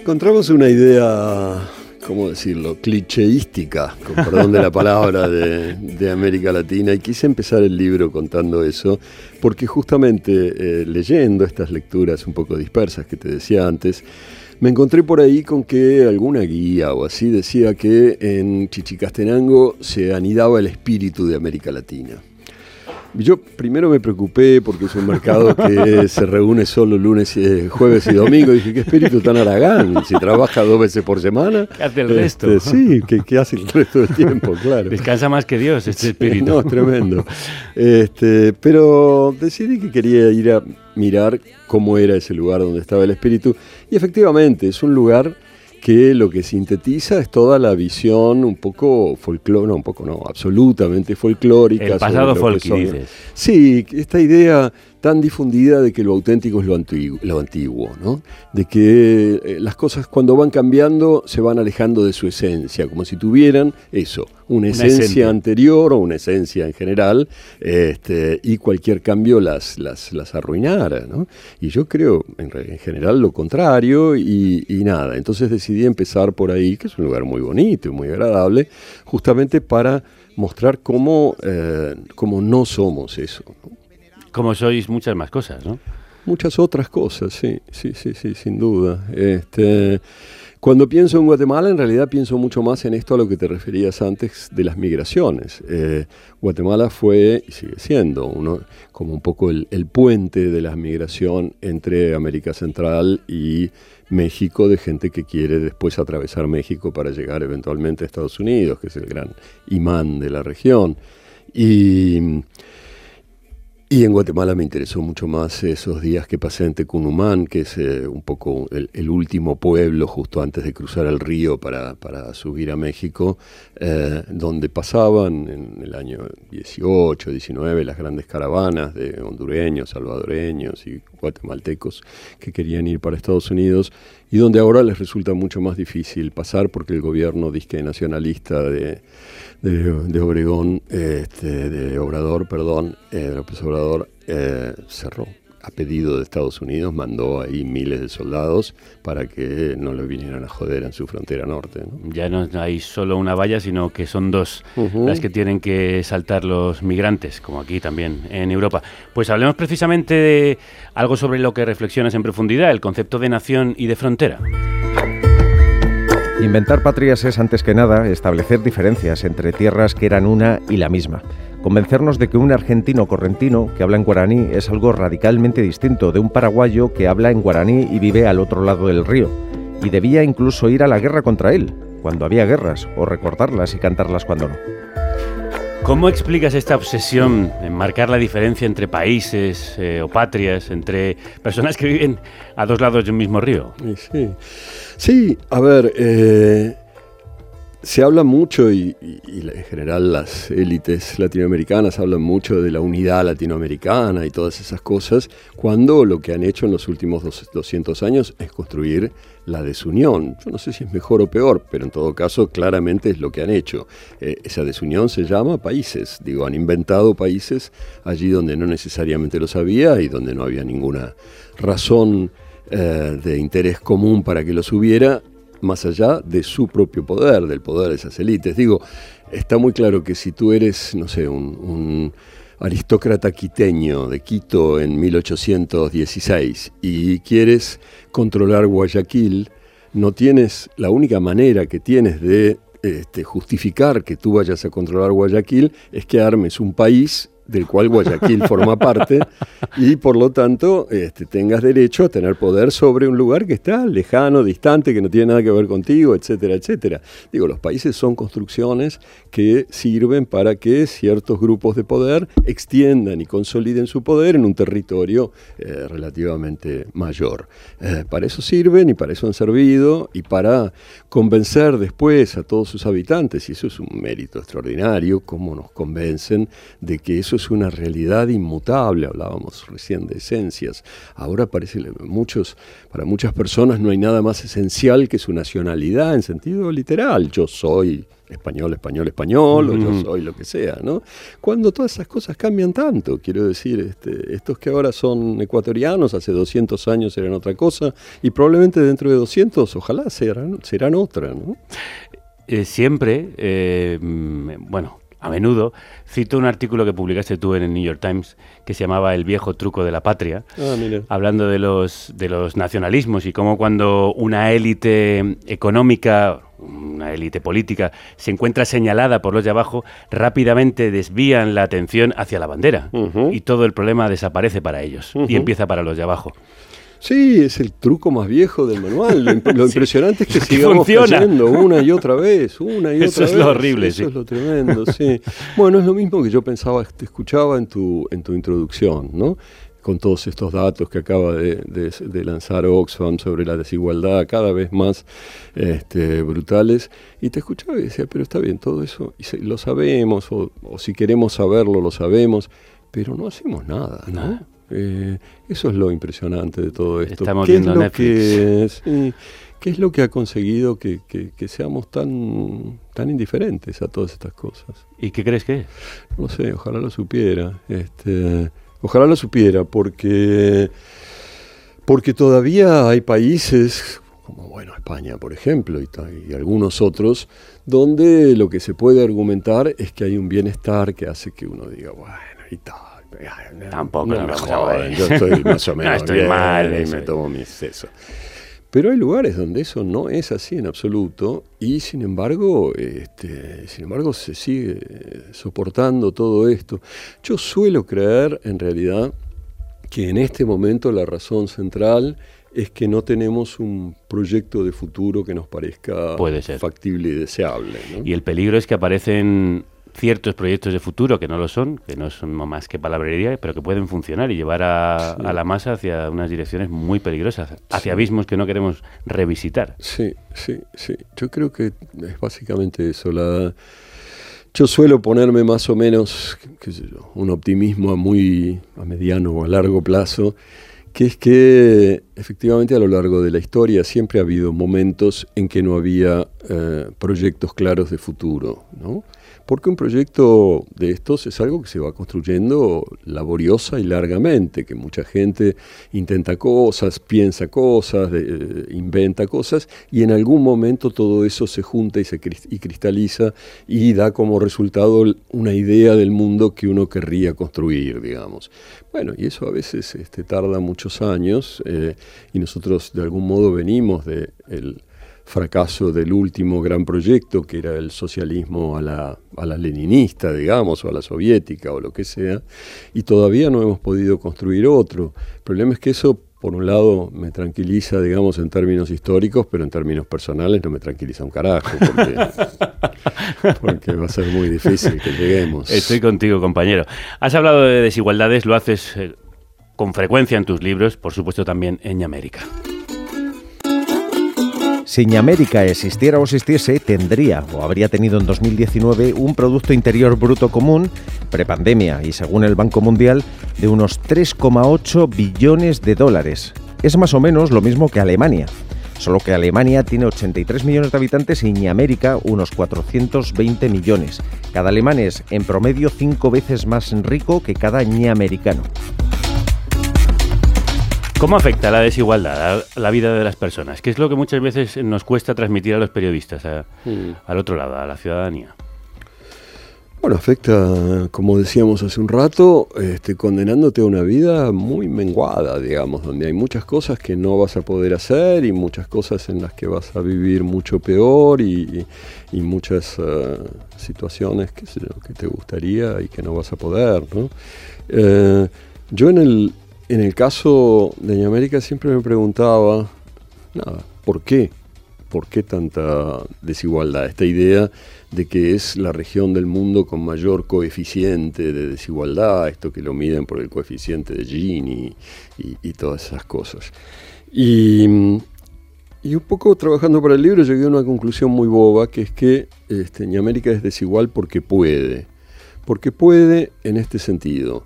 D: Encontramos una idea, ¿cómo decirlo?, clicheística, con perdón de la palabra, de, de América Latina. Y quise empezar el libro contando eso, porque justamente eh, leyendo estas lecturas un poco dispersas que te decía antes, me encontré por ahí con que alguna guía o así decía que en Chichicastenango se anidaba el espíritu de América Latina. Yo primero me preocupé porque es un mercado que se reúne solo lunes, y, eh, jueves y domingo. Dije, qué espíritu tan aragán. Si trabaja dos veces por semana.
B: ¿Qué hace el
D: este,
B: resto?
D: Sí, ¿qué, qué hace el resto del tiempo? Claro.
B: Descansa más que Dios este espíritu.
D: No, es tremendo. Este, pero decidí que quería ir a mirar cómo era ese lugar donde estaba el espíritu. Y efectivamente, es un lugar que lo que sintetiza es toda la visión un poco folclórica, no, un poco no, absolutamente folclórica.
B: El pasado folky, dices.
D: Sí, esta idea tan difundida de que lo auténtico es lo antiguo, lo antiguo ¿no? De que eh, las cosas cuando van cambiando se van alejando de su esencia, como si tuvieran eso, una esencia
B: esencia.
D: anterior o una esencia en general, este, y cualquier cambio las, las, las arruinara, ¿no? Y yo creo en, general lo contrario y, y nada, entonces decidí empezar por ahí, que es un lugar muy bonito y muy agradable, justamente para mostrar cómo, eh, cómo no somos eso. ¿no?
B: Como sois muchas más cosas, ¿no?
D: Muchas otras cosas, sí, sí, sí, sí, sin duda. Este, Cuando pienso en Guatemala, en realidad pienso mucho más en esto a lo que te referías antes de las migraciones. Eh, Guatemala fue y sigue siendo uno, como un poco el, el puente de la migración entre América Central y México de gente que quiere después atravesar México para llegar eventualmente a Estados Unidos, que es el gran imán de la región. Y y en Guatemala me interesó mucho más esos días que pasé en Tecunumán, que es eh, un poco el, último pueblo justo antes de cruzar el río para, subir a México, eh, donde pasaban en el año 18, 19 las grandes caravanas de hondureños, salvadoreños y guatemaltecos que querían ir para Estados Unidos y donde ahora les resulta mucho más difícil pasar porque el gobierno disque nacionalista de de, Obregón, este, de Obrador, perdón, eh, López Obrador, eh, cerró. A pedido de Estados Unidos mandó ahí miles de soldados para que no le vinieran a joder en su frontera norte.
B: Ya no hay solo una valla, sino que son dos las que tienen que saltar los migrantes, como aquí también en Europa. Pues hablemos precisamente de algo sobre lo que reflexionas en profundidad, el concepto de nación y de frontera.
E: Inventar patrias es antes que nada establecer diferencias entre tierras que eran una y la misma. Convencernos de que un argentino correntino que habla en guaraní es algo radicalmente distinto de un paraguayo que habla en guaraní y vive al otro lado del río. Y debía incluso ir a la guerra contra él, cuando había guerras, o recordarlas y cantarlas cuando no.
B: ¿Cómo explicas esta obsesión en marcar la diferencia entre países eh, o patrias, entre personas que viven a dos lados de un mismo río?
D: Sí, sí. a ver, eh, se habla mucho y, en general las élites latinoamericanas hablan mucho de la unidad latinoamericana y todas esas cosas, cuando lo que han hecho en los últimos 200 años es construir la desunión. Yo no sé si es mejor o peor, pero en todo caso claramente es lo que han hecho. Eh, esa desunión se llama países, digo, han inventado países allí donde no necesariamente los había y donde no había ninguna razón eh, de interés común para que los hubiera más allá de su propio poder, del poder de esas élites. Digo, está muy claro que si tú eres, no sé, un, aristócrata quiteño de Quito en 1816 y quieres controlar Guayaquil, no tienes, la única manera que tienes de este, justificar que tú vayas a controlar Guayaquil es que armes un país del cual Guayaquil forma parte, y por lo tanto este, tengas derecho a tener poder sobre un lugar que está lejano, distante, que no tiene nada que ver contigo, etcétera, etcétera. Digo, los países son construcciones que sirven para que ciertos grupos de poder extiendan y consoliden su poder en un territorio eh, relativamente mayor. Eh, para eso sirven y para eso han servido y para convencer después a todos sus habitantes, y eso es un mérito extraordinario, cómo nos convencen de que eso es una realidad inmutable, hablábamos recién de esencias. Ahora parece muchos, para muchas personas no hay nada más esencial que su nacionalidad en sentido literal. Yo soy español, español, español, o yo soy lo que sea, ¿no? Cuando todas esas cosas cambian tanto, quiero decir, este, estos que ahora son ecuatorianos, hace 200 años eran otra cosa, y probablemente dentro de 200, ojalá serán, serán otra, ¿no?
B: Eh, siempre, eh, mm, bueno, a menudo, cito un artículo que publicaste tú en el New York Times que se llamaba El viejo truco de la patria,
D: ah,
B: hablando de los, de los nacionalismos y cómo cuando una élite económica, una élite política, se encuentra señalada por los de abajo, rápidamente desvían la atención hacia la bandera y todo el problema desaparece para ellos y empieza para los de abajo.
D: Sí, es el truco más viejo del manual. Lo, impresionante es que sigamos cayendo una y otra vez, una y otra vez.
B: Eso es lo horrible,
D: Eso es lo tremendo, sí. Bueno, es lo mismo que yo pensaba, te escuchaba en tu, en tu introducción, ¿no? Con todos estos datos que acaba de, lanzar Oxfam sobre la desigualdad cada vez más este, brutales. Y te escuchaba y decía, pero está bien, todo eso y lo sabemos, o, si queremos saberlo, lo sabemos, pero no hacemos nada, ¿no? Eh, eso es lo impresionante de todo esto.
B: Estamos ¿Qué, es lo
D: que, ¿Qué es lo que ha conseguido que, seamos tan, tan indiferentes a todas estas cosas?
B: ¿Y qué crees que es?
D: No sé, ojalá lo supiera. Este, ojalá lo supiera, porque, porque todavía hay países como bueno España, por ejemplo, y, y, algunos otros, donde lo que se puede argumentar es que hay un bienestar que hace que uno diga, bueno, y tal
B: Tampoco, no,
D: me yo estoy más o menos
B: estoy mal
D: y me tomo mi exceso. Pero hay lugares donde eso no es así en absoluto y sin embargo, este, sin embargo se sigue soportando todo esto. Yo suelo creer en realidad que en este momento la razón central es que no tenemos un proyecto de futuro que nos parezca factible y deseable.
B: Y el peligro es que aparecen ciertos proyectos de futuro que no lo son, que no son más que palabrería, pero que pueden funcionar y llevar a, la masa hacia unas direcciones muy peligrosas, hacia abismos que no queremos revisitar.
D: Sí, sí, sí. Yo creo que es básicamente eso. La, yo suelo ponerme más o menos un optimismo a muy a mediano o a largo plazo, que es que efectivamente a lo largo de la historia siempre ha habido momentos en que no había eh, proyectos claros de futuro, ¿no? Porque un proyecto de estos es algo que se va construyendo laboriosa y largamente, que mucha gente intenta cosas, piensa cosas, eh, inventa cosas, y en algún momento todo eso se junta y se y cristaliza y da como resultado una idea del mundo que uno querría construir, digamos. Bueno, y eso a veces este, tarda muchos años, eh, y nosotros de algún modo venimos de fracaso del último gran proyecto, que era el socialismo a la, a la leninista, digamos, o a la soviética, o lo que sea, y todavía no hemos podido construir otro. El problema es que eso, por un lado, me tranquiliza, digamos, en términos históricos, pero en términos personales no me tranquiliza un carajo, porque, va a ser muy difícil que lleguemos.
B: Estoy contigo, compañero. Has hablado de desigualdades, lo haces eh, con frecuencia en tus libros, por supuesto también en América.
E: Si América existiera o existiese, tendría o habría tenido en 2019 un Producto Interior Bruto Común, prepandemia y según el Banco Mundial, de unos 3,8 billones de dólares. Es más o menos lo mismo que Alemania. Solo que Alemania tiene 83 millones de habitantes y América unos 420 millones. Cada alemán es en promedio cinco veces más rico que cada americano.
B: ¿Cómo afecta la desigualdad a la vida de las personas? ¿Qué es lo que muchas veces nos cuesta transmitir a los periodistas, hmm. al otro lado, a la ciudadanía?
D: Bueno, afecta, como decíamos hace un rato, este, condenándote a una vida muy menguada, digamos, donde hay muchas cosas que no vas a poder hacer y muchas cosas en las que vas a vivir mucho peor y, muchas eh, situaciones que, que te gustaría y que no vas a poder. ¿no? Eh, yo en el, en el caso de América siempre me preguntaba, ¿por qué? ¿Por qué tanta desigualdad? Esta idea de que es la región del mundo con mayor coeficiente de desigualdad, esto que lo miden por el coeficiente de Gini y, todas esas cosas. Y, un poco trabajando para el libro llegué a una conclusión muy boba, que es que este, América es desigual porque puede. Porque puede en este sentido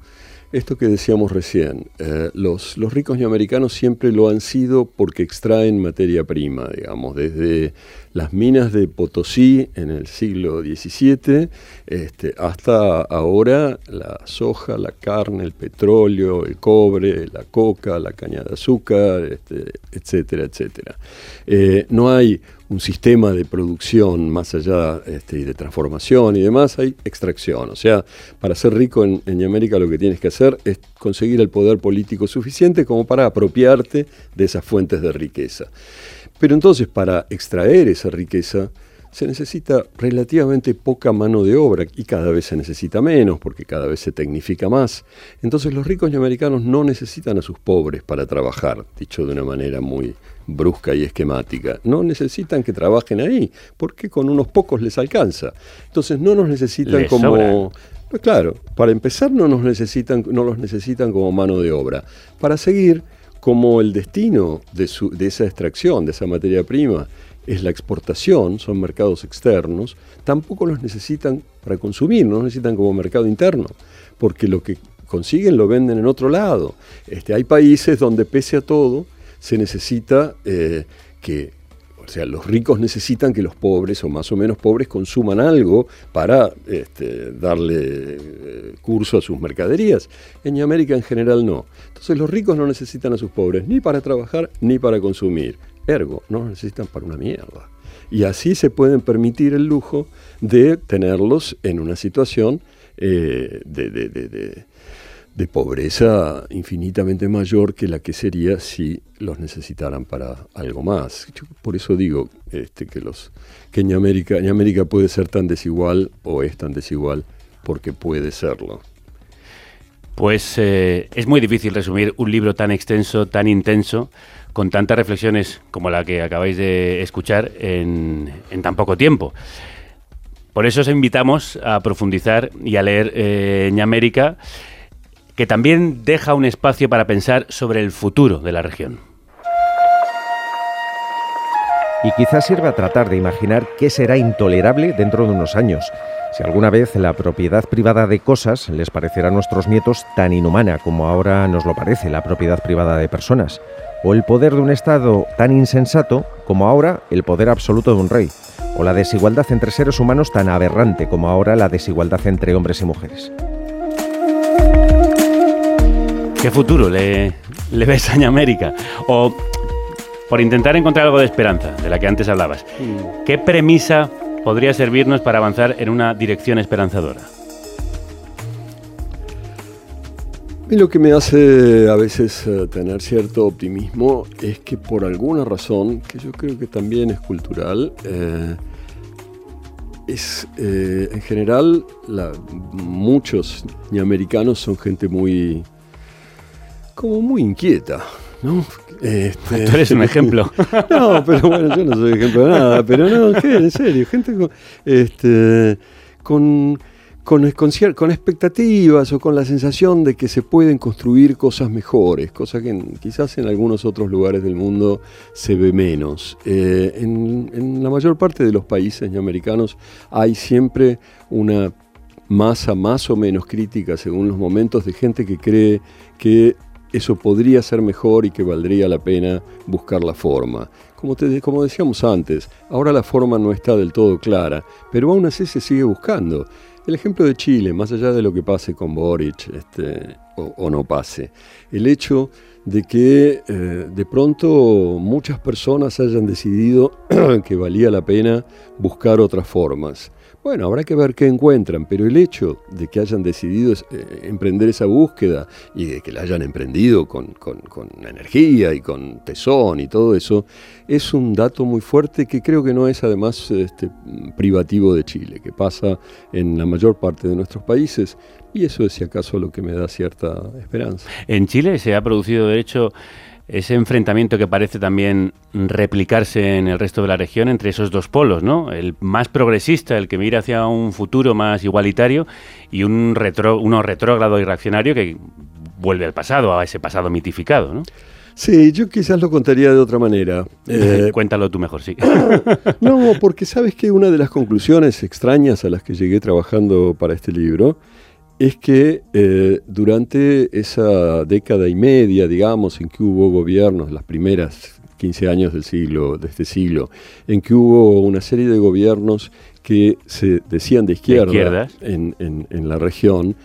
D: esto que decíamos recién, eh, los, los ricos neoamericanos siempre lo han sido porque extraen materia prima, digamos, desde las minas de Potosí en el siglo XVII este, hasta ahora la soja, la carne, el petróleo, el cobre, la coca, la caña de azúcar, este, etcétera, etcétera. Eh, no hay un sistema de producción más allá este, de transformación y demás, hay extracción. O sea, para ser rico en, en América lo que tienes que hacer es conseguir el poder político suficiente como para apropiarte de esas fuentes de riqueza. Pero entonces para extraer esa riqueza se necesita relativamente poca mano de obra y cada vez se necesita menos porque cada vez se tecnifica más. Entonces los ricos americanos no necesitan a sus pobres para trabajar, dicho de una manera muy brusca y esquemática. No necesitan que trabajen ahí porque con unos pocos les alcanza. Entonces no nos necesitan como... Pues claro, para empezar no nos necesitan, no los necesitan como mano de obra. Para seguir, como el destino de, de esa extracción, de esa materia prima, es la exportación, son mercados externos, tampoco los necesitan para consumir, no los necesitan como mercado interno, porque lo que consiguen lo venden en otro lado. Este, hay países donde pese a todo se necesita eh, que, o sea, los ricos necesitan que los pobres o más o menos pobres consuman algo para este, darle eh, curso a sus mercaderías. En América en general no. Entonces los ricos no necesitan a sus pobres ni para trabajar ni para consumir. Ergo, no lo necesitan para una mierda. Y así se pueden permitir el lujo de tenerlos en una situación eh, de, de pobreza infinitamente mayor que la que sería si los necesitaran para algo más. por eso digo este, que, los, que en, América, en América puede ser tan desigual o es tan desigual porque puede serlo.
B: Pues eh, es muy difícil resumir un libro tan extenso, tan intenso, con tantas reflexiones como la que acabáis de escuchar en, tan poco tiempo. Por eso os invitamos a profundizar y a leer eh, América que también deja un espacio para pensar sobre el futuro de la región.
E: Y quizás sirva tratar de imaginar qué será intolerable dentro de unos años. Si alguna vez la propiedad privada de cosas les parecerá a nuestros nietos tan inhumana como ahora nos lo parece la propiedad privada de personas, o el poder de un Estado tan insensato como ahora el poder absoluto de un rey, o la desigualdad entre seres humanos tan aberrante como ahora la desigualdad entre hombres y mujeres.
B: ¿Qué futuro le, le ves a América? O, por intentar encontrar algo de esperanza, de la que antes hablabas, mm. ¿qué premisa podría servirnos para avanzar en una dirección esperanzadora?
D: Y lo que me hace a veces eh, tener cierto optimismo es que por alguna razón, que yo creo que también es cultural, eh, es eh, en general muchos americanos son gente muy como muy inquieta, ¿no?
B: Este, Tú eres un ejemplo.
D: no, pero bueno, yo no soy ejemplo de nada, pero no, ¿qué? En serio, gente con, este, con, con, con, expectativas o con la sensación de que se pueden construir cosas mejores, cosa que quizás en algunos otros lugares del mundo se ve menos. Eh, en, en la mayor parte de los países americanos hay siempre una masa más o menos crítica según los momentos de gente que cree que eso podría ser mejor y que valdría la pena buscar la forma. Como, te, como decíamos antes, ahora la forma no está del todo clara, pero aún así se sigue buscando. El ejemplo de Chile, más allá de lo que pase con Boric este, o, no pase, el hecho de que eh, de pronto muchas personas hayan decidido que valía la pena buscar otras formas. Bueno, habrá que ver qué encuentran, pero el hecho de que hayan decidido eh, emprender esa búsqueda y de que la hayan emprendido con, energía y con tesón y todo eso, es un dato muy fuerte que creo que no es además este, privativo de Chile, que pasa en la mayor parte de nuestros países. Y eso es si acaso lo que me da cierta esperanza.
B: En Chile se ha producido, de hecho, ese enfrentamiento que parece también replicarse en el resto de la región entre esos dos polos, ¿no? El más progresista, el que mira hacia un futuro más igualitario, y un retro, uno retrógrado y reaccionario que vuelve al pasado, a ese pasado mitificado, ¿no?
D: Sí, yo quizás lo contaría de otra manera.
B: Eh, Cuéntalo tú mejor, sí.
D: no, porque sabes que una de las conclusiones extrañas a las que llegué trabajando para este libro es que eh, durante esa década y media, digamos, en que hubo gobiernos, las primeras 15 años del siglo, de este siglo, en que hubo una serie de gobiernos que se decían de izquierda en, la región,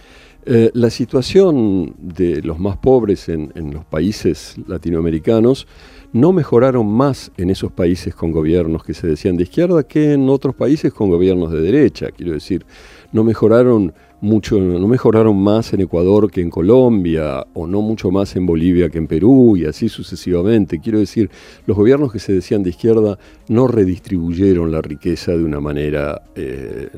D: eh, la situación de los más pobres en, en, los países latinoamericanos no mejoraron más en esos países con gobiernos que se decían de izquierda que en otros países con gobiernos de derecha. Quiero decir, no mejoraron mucho, no mejoraron más en Ecuador que en Colombia, o no mucho más en Bolivia que en Perú, y así sucesivamente. Quiero decir, los gobiernos que se decían de izquierda no redistribuyeron la riqueza de una manera eh,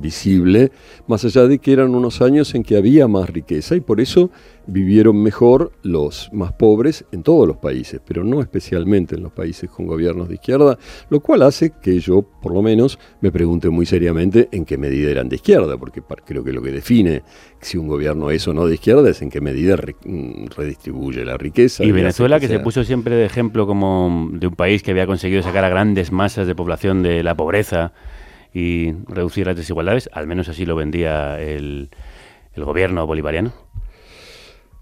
D: visible, más allá de que eran unos años en que había más riqueza, y por eso vivieron mejor los más pobres en todos los países, pero no especialmente en los países con gobiernos de izquierda, lo cual hace que yo, por lo menos, me pregunte muy seriamente en qué medida eran de izquierda, porque creo que lo que define si un gobierno es o no de izquierda es en qué medida mm, redistribuye la riqueza.
B: Y Venezuela, que, se puso siempre de ejemplo como de un país que había conseguido sacar a grandes masas de población de la pobreza y reducir las desigualdades, al menos así lo vendía el gobierno bolivariano.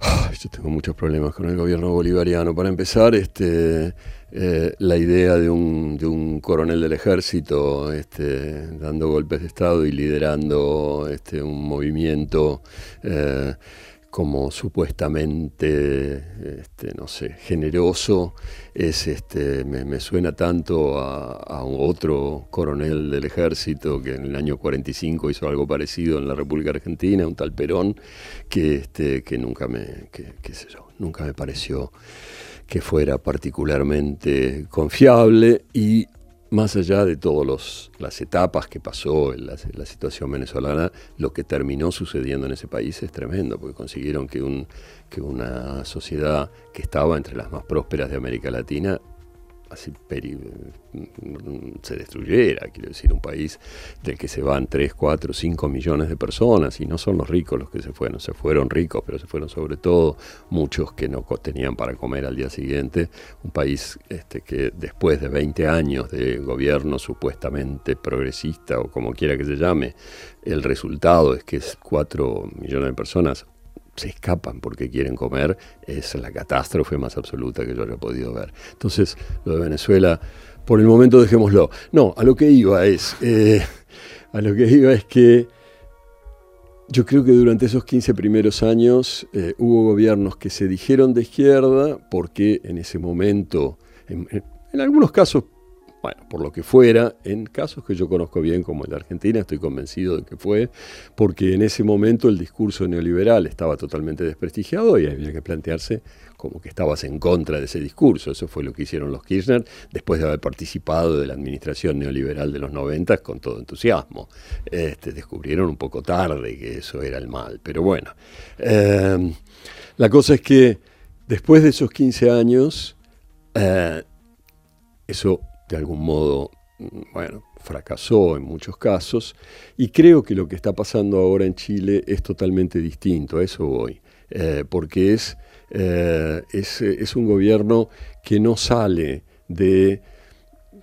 D: Yo tengo muchos problemas con el gobierno bolivariano. Para empezar, este, eh, la idea de un, de un, coronel del ejército este, dando golpes de Estado y liderando este, un movimiento eh, como supuestamente, este, no sé, generoso, es, este, me, suena tanto a, otro coronel del ejército que en el año 45 hizo algo parecido en la República Argentina, un tal Perón, que, este, que nunca me, yo, nunca me pareció que fuera particularmente confiable y más allá de todas las etapas que pasó en la, situación venezolana, lo que terminó sucediendo en ese país es tremendo, porque consiguieron que, un, que una sociedad que estaba entre las más prósperas de América Latina así se destruyera, quiero decir, un país del que se van 3, 4, 5 millones de personas y no son los ricos los que se fueron, se fueron ricos, pero se fueron sobre todo muchos que no tenían para comer al día siguiente, un país este, que después de 20 años de gobierno supuestamente progresista o como quiera que se llame, el resultado es que es 4 millones de personas se escapan porque quieren comer, es la catástrofe más absoluta que yo haya podido ver. Entonces, lo de Venezuela, por el momento dejémoslo. No, a lo que iba es, eh, a lo que iba es que yo creo que durante esos 15 primeros años eh, hubo gobiernos que se dijeron de izquierda porque en ese momento, en algunos casos bueno, por lo que fuera, en casos que yo conozco bien como el de Argentina, estoy convencido de que fue, porque en ese momento el discurso neoliberal estaba totalmente desprestigiado y había que plantearse como que estabas en contra de ese discurso. Eso fue lo que hicieron los Kirchner después de haber participado de la administración neoliberal de los 90 con todo entusiasmo. Este, descubrieron un poco tarde que eso era el mal, pero bueno. Eh, la cosa es que después de esos 15 años, eh, eso de algún modo, bueno, fracasó en muchos casos, y creo que lo que está pasando ahora en Chile es totalmente distinto, a eso voy, eh, porque es, eh, es, es, un gobierno que no sale de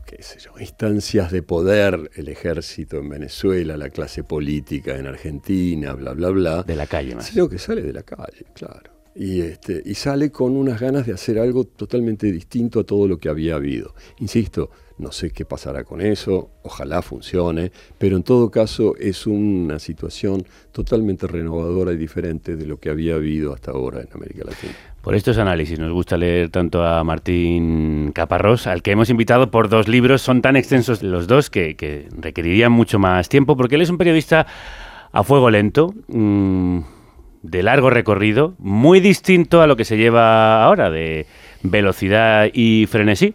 D: qué sé yo, instancias de poder, el ejército en Venezuela, la clase política en Argentina, bla, bla, bla.
B: De la calle más.
D: Sino que sale de la calle, claro y, este, y sale con unas ganas de hacer algo totalmente distinto a todo lo que había habido. Insisto, no sé qué pasará con eso, ojalá funcione, pero en todo caso es una situación totalmente renovadora y diferente de lo que había habido hasta ahora en América Latina.
B: Por estos análisis nos gusta leer tanto a Martín Caparrós, al que hemos invitado por dos libros, son tan extensos los dos que, requerirían mucho más tiempo, porque él es un periodista a fuego lento. Mm, de largo recorrido, muy distinto a lo que se lleva ahora, de velocidad y frenesí.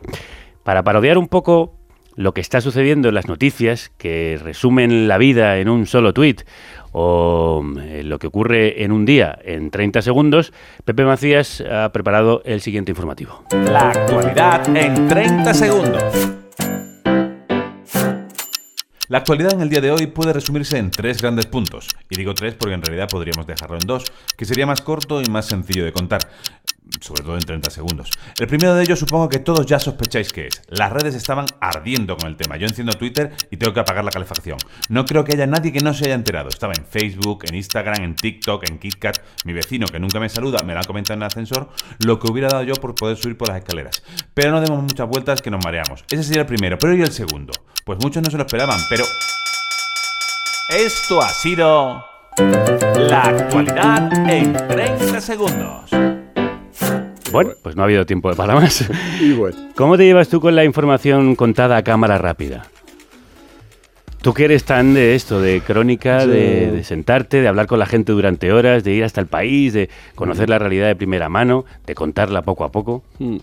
B: Para parodiar un poco lo que está sucediendo en las noticias, que resumen la vida en un solo tuit, o eh, lo que ocurre en un día en 30 segundos, Pepe Macías ha preparado el siguiente informativo.
G: La actualidad en 30 segundos. La actualidad en el día de hoy puede resumirse en tres grandes puntos, y digo tres porque en realidad podríamos dejarlo en dos, que sería más corto y más sencillo de contar sobre todo en 30 segundos. El primero de ellos supongo que todos ya sospecháis que es. Las redes estaban ardiendo con el tema. Yo enciendo Twitter y tengo que apagar la calefacción. No creo que haya nadie que no se haya enterado. Estaba en Facebook, en Instagram, en TikTok, en KitKat. Mi vecino, que nunca me saluda, me lo ha comentado en el ascensor, lo que hubiera dado yo por poder subir por las escaleras. Pero no demos muchas vueltas que nos mareamos. Ese sería el primero. Pero ¿y el segundo? Pues muchos no se lo esperaban, pero... Esto ha sido... La actualidad en 30 segundos.
B: Bueno, pues no ha habido tiempo para más. ¿Cómo te llevas tú con la información contada a cámara rápida? Tú que eres tan de esto, de crónica, de, sentarte, de hablar con la gente durante horas, de ir hasta el país, de conocer la realidad de primera mano, de contarla poco a poco. Hmm.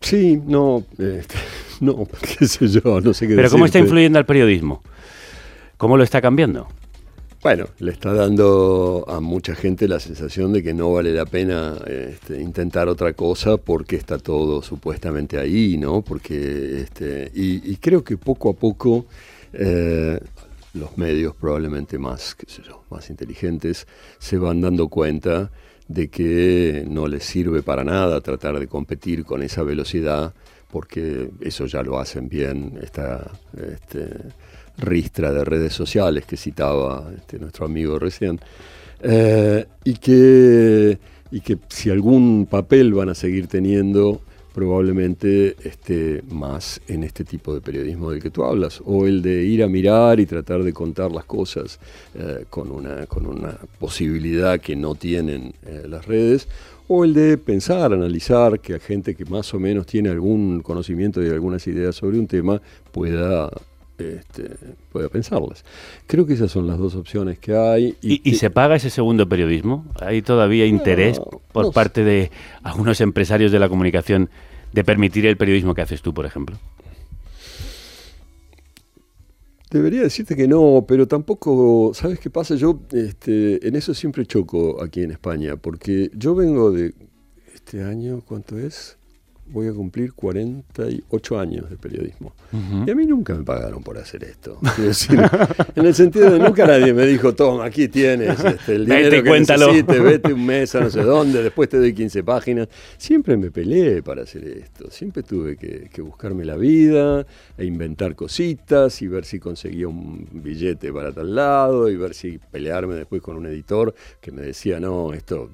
D: Sí, no, eh, no, qué sé yo, no sé qué
B: Pero ¿cómo está influyendo al periodismo? ¿Cómo lo está cambiando?
D: Bueno, le está dando a mucha gente la sensación de que no vale la pena este, intentar otra cosa porque está todo supuestamente ahí, ¿no? Porque, este, y, creo que poco a poco eh, los medios probablemente más, más inteligentes se van dando cuenta de que no les sirve para nada tratar de competir con esa velocidad porque eso ya lo hacen bien. Está, este, ristra de redes sociales que citaba este, nuestro amigo recién, eh, y, que, y que si algún papel van a seguir teniendo, probablemente esté más en este tipo de periodismo del que tú hablas, o el de ir a mirar y tratar de contar las cosas eh, con, una, con una posibilidad que no tienen eh, las redes, o el de pensar, analizar, que a gente que más o menos tiene algún conocimiento y algunas ideas sobre un tema pueda este, pueda pensarlas. Creo que esas son las dos opciones que hay.
B: ¿Y, se paga ese segundo periodismo? ¿Hay todavía interés por parte de algunos empresarios de la comunicación de permitir el periodismo que haces tú, por ejemplo?
D: Debería decirte que no, pero tampoco, ¿sabes qué pasa? Yo este, en eso siempre choco aquí en España, porque yo vengo de este año, ¿cuánto es? Voy a cumplir 48 años de periodismo. Y a mí nunca me pagaron por hacer esto. en el sentido de nunca nadie me dijo, toma, aquí tienes este, el dinero que necesites, vete un mes a no sé dónde, después te doy 15 páginas. Siempre me peleé para hacer esto. Siempre tuve que, que buscarme la vida e inventar cositas y ver si conseguía un billete para tal lado y ver si pelearme después con un editor que me decía, no, esto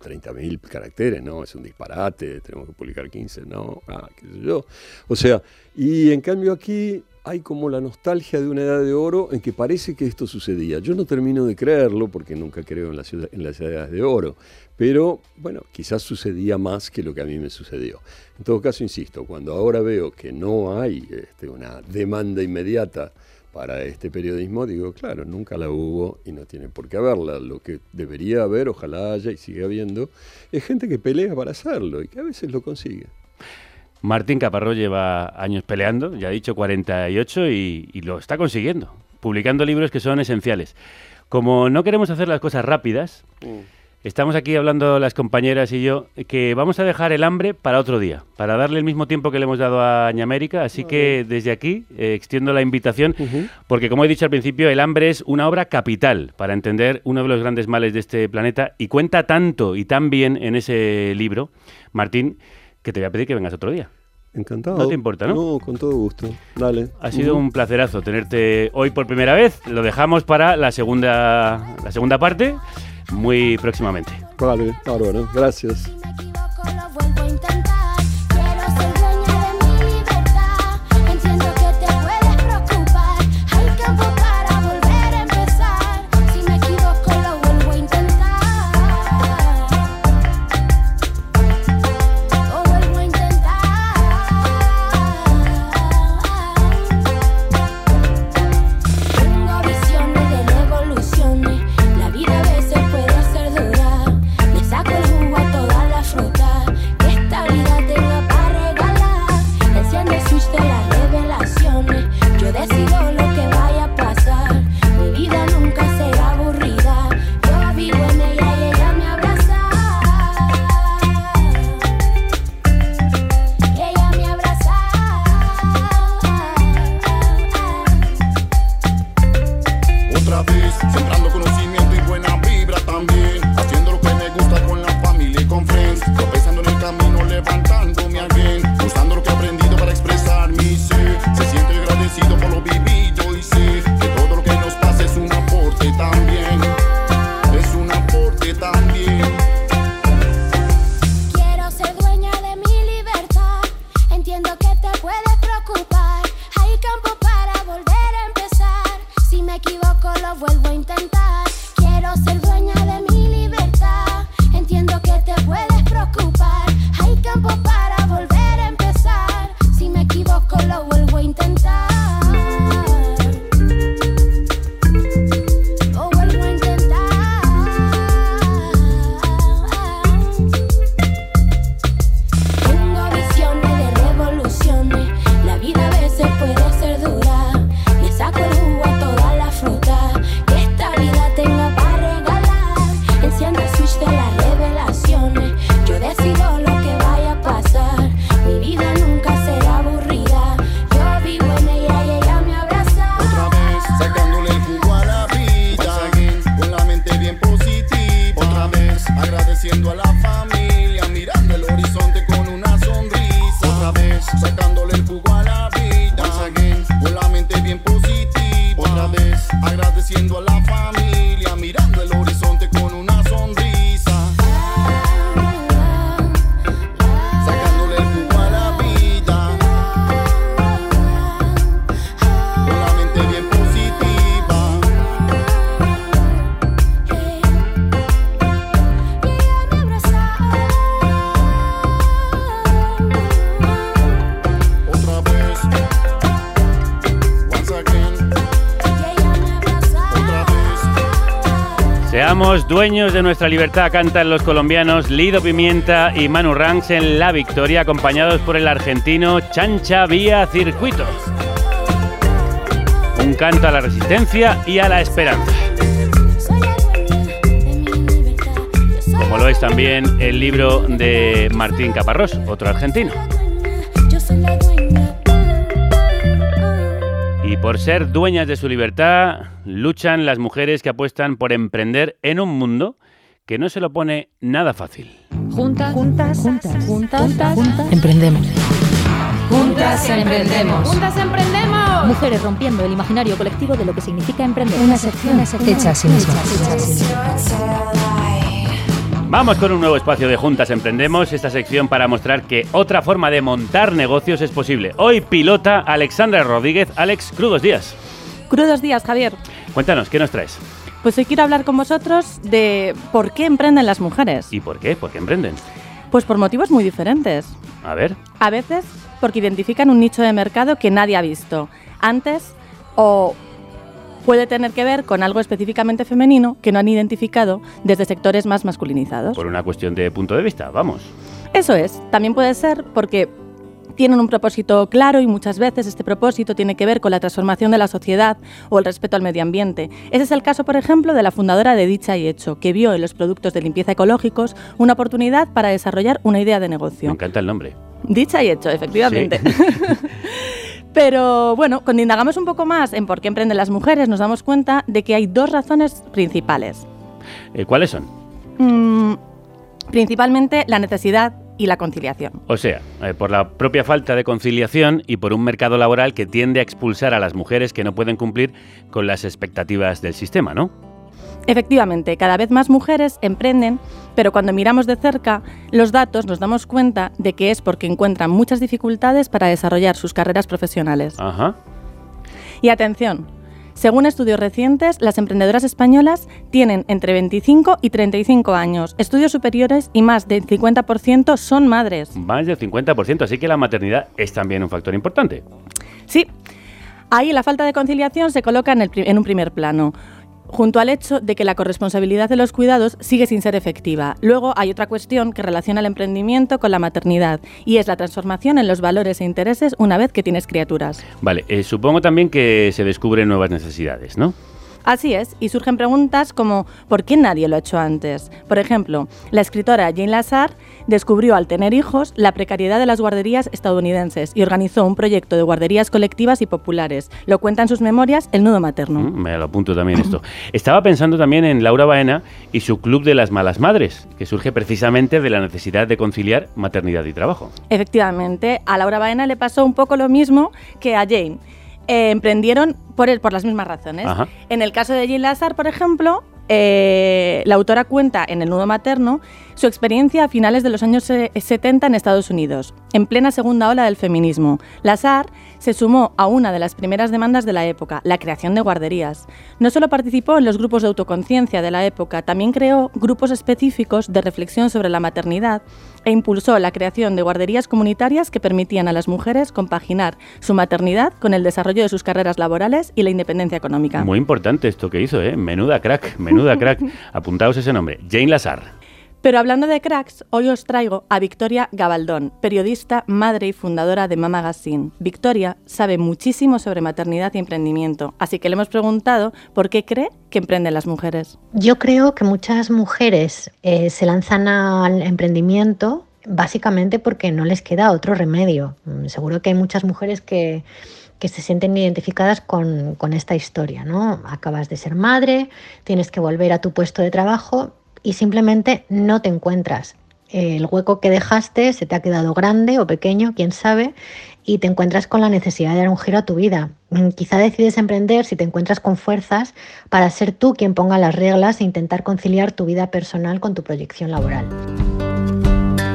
D: 30 mil caracteres, no, es un disparate, tenemos que publicar 15 no, ah, qué sé yo. O sea, y en cambio aquí hay como la nostalgia de una edad de oro en que parece que esto sucedía. Yo no termino de creerlo porque nunca creo en, la ciudad, en las edades de oro, pero bueno, quizás sucedía más que lo que a mí me sucedió. En todo caso, insisto, cuando ahora veo que no hay este, una demanda inmediata para este periodismo, digo, claro, nunca la hubo y no tiene por qué haberla. Lo que debería haber, ojalá haya y siga habiendo, es gente que pelea para hacerlo y que a veces lo consigue.
B: Martín Caparrós lleva años peleando, ya ha dicho 48, y, y lo está consiguiendo, publicando libros que son esenciales. Como no queremos hacer las cosas rápidas, mm. estamos aquí hablando las compañeras y yo que vamos a dejar el hambre para otro día, para darle el mismo tiempo que le hemos dado a Ñamérica. Así que desde aquí eh, extiendo la invitación, porque como he dicho al principio, el hambre es una obra capital para entender uno de los grandes males de este planeta y cuenta tanto y tan bien en ese libro, Martín, que te voy a pedir que vengas otro día.
D: Encantado.
B: No te importa, ¿no?
D: No, con todo gusto. Dale.
B: Ha sido un placerazo tenerte hoy por primera vez. Lo dejamos para la segunda, la segunda parte muy próximamente.
D: Vale, bárbaro. Gracias.
B: Estamos dueños de nuestra libertad, cantan los colombianos Lido Pimienta y Manu Ranks en La Victoria, acompañados por el argentino Chancha Vía Circuito. Un canto a la resistencia y a la esperanza. Como lo es también el libro de Martín Caparrós, otro argentino. Y por ser dueñas de su libertad, luchan las mujeres que apuestan por emprender en un mundo que no se lo pone nada fácil.
H: Juntas, juntas, juntas, juntas, juntas, emprendemos.
I: Juntas emprendemos.
H: Juntas emprendemos.
I: Mujeres rompiendo el imaginario colectivo de lo que significa emprender.
H: Una sección, una sección
I: hecha a sí mismas.
B: Vamos con un nuevo espacio de Juntas Emprendemos, esta sección para mostrar que otra forma de montar negocios es posible. Hoy pilota Alexandra Rodríguez. Alex, crudos días.
J: Crudos días, Javier.
B: Cuéntanos, ¿qué nos traes?
J: Pues hoy quiero hablar con vosotros de por qué emprenden las mujeres.
B: ¿Y por qué? ¿Por qué emprenden?
J: Pues por motivos muy diferentes.
B: A ver.
J: A veces porque identifican un nicho de mercado que nadie ha visto antes o puede tener que ver con algo específicamente femenino que no han identificado desde sectores más masculinizados.
B: Por una cuestión de punto de vista, vamos.
J: Eso es. También puede ser porque tienen un propósito claro y muchas veces este propósito tiene que ver con la transformación de la sociedad o el respeto al medio ambiente. Ese es el caso, por ejemplo, de la fundadora de Dicha y Hecho, que vio en los productos de limpieza ecológicos una oportunidad para desarrollar una idea de negocio.
B: Me encanta el nombre.
J: Dicha y Hecho, efectivamente. Pero bueno, cuando indagamos un poco más en por qué emprenden las mujeres, nos damos cuenta de que hay dos razones principales.
B: Eh, ¿Cuáles son?
J: Mm, principalmente la necesidad y la conciliación.
B: O sea, eh, por la propia falta de conciliación y por un mercado laboral que tiende a expulsar a las mujeres que no pueden cumplir con las expectativas del sistema, ¿no?
J: Efectivamente, cada vez más mujeres emprenden, pero cuando miramos de cerca los datos nos damos cuenta de que es porque encuentran muchas dificultades para desarrollar sus carreras profesionales.
B: Ajá.
J: Y atención, según estudios recientes, las emprendedoras españolas tienen entre 25 y 35 años, estudios superiores y más del 50% son madres.
B: Más del 50%, así que la maternidad es también un factor importante.
J: Sí, ahí la falta de conciliación se coloca en, el en un primer plano junto al hecho de que la corresponsabilidad de los cuidados sigue sin ser efectiva. Luego hay otra cuestión que relaciona el emprendimiento con la maternidad y es la transformación en los valores e intereses una vez que tienes criaturas.
B: Vale, eh, supongo también que se descubren nuevas necesidades, ¿no?
J: Así es, y surgen preguntas como ¿por qué nadie lo ha hecho antes? Por ejemplo, la escritora Jane Lazar descubrió al tener hijos la precariedad de las guarderías estadounidenses y organizó un proyecto de guarderías colectivas y populares. Lo cuenta en sus memorias El Nudo Materno.
B: Mm, Me lo apunto también esto. Estaba pensando también en Laura Baena y su Club de las Malas Madres, que surge precisamente de la necesidad de conciliar maternidad y trabajo.
J: Efectivamente, a Laura Baena le pasó un poco lo mismo que a Jane. Eh, emprendieron por, el- por las mismas razones.
B: Ajá.
J: En el caso de Jane Lazar, por ejemplo, eh, la autora cuenta en El Nudo Materno su experiencia a finales de los años eh, 70 en Estados Unidos, en plena segunda ola del feminismo. Lazar se sumó a una de las primeras demandas de la época, la creación de guarderías. No solo participó en los grupos de autoconciencia de la época, también creó grupos específicos de reflexión sobre la maternidad e impulsó la creación de guarderías comunitarias que permitían a las mujeres compaginar su maternidad con el desarrollo de sus carreras laborales y la independencia económica.
B: Muy importante esto que hizo, ¿eh? Menuda crack, menuda crack. Apuntaos ese nombre, Jane Lazar.
J: Pero hablando de cracks, hoy os traigo a Victoria Gabaldón, periodista, madre y fundadora de Mama Magazine. Victoria sabe muchísimo sobre maternidad y emprendimiento, así que le hemos preguntado por qué cree que emprenden las mujeres.
K: Yo creo que muchas mujeres eh, se lanzan al emprendimiento básicamente porque no les queda otro remedio. Mm, Seguro que hay muchas mujeres que, que se sienten identificadas con, con esta historia, ¿no? Acabas de ser madre, tienes que volver a tu puesto de trabajo y simplemente no te encuentras. El hueco que dejaste se te ha quedado grande o pequeño, quién sabe, y te encuentras con la necesidad de dar un giro a tu vida. Mm, Quizá decides emprender si te encuentras con fuerzas para ser tú quien ponga las reglas e intentar conciliar tu vida personal con tu proyección laboral.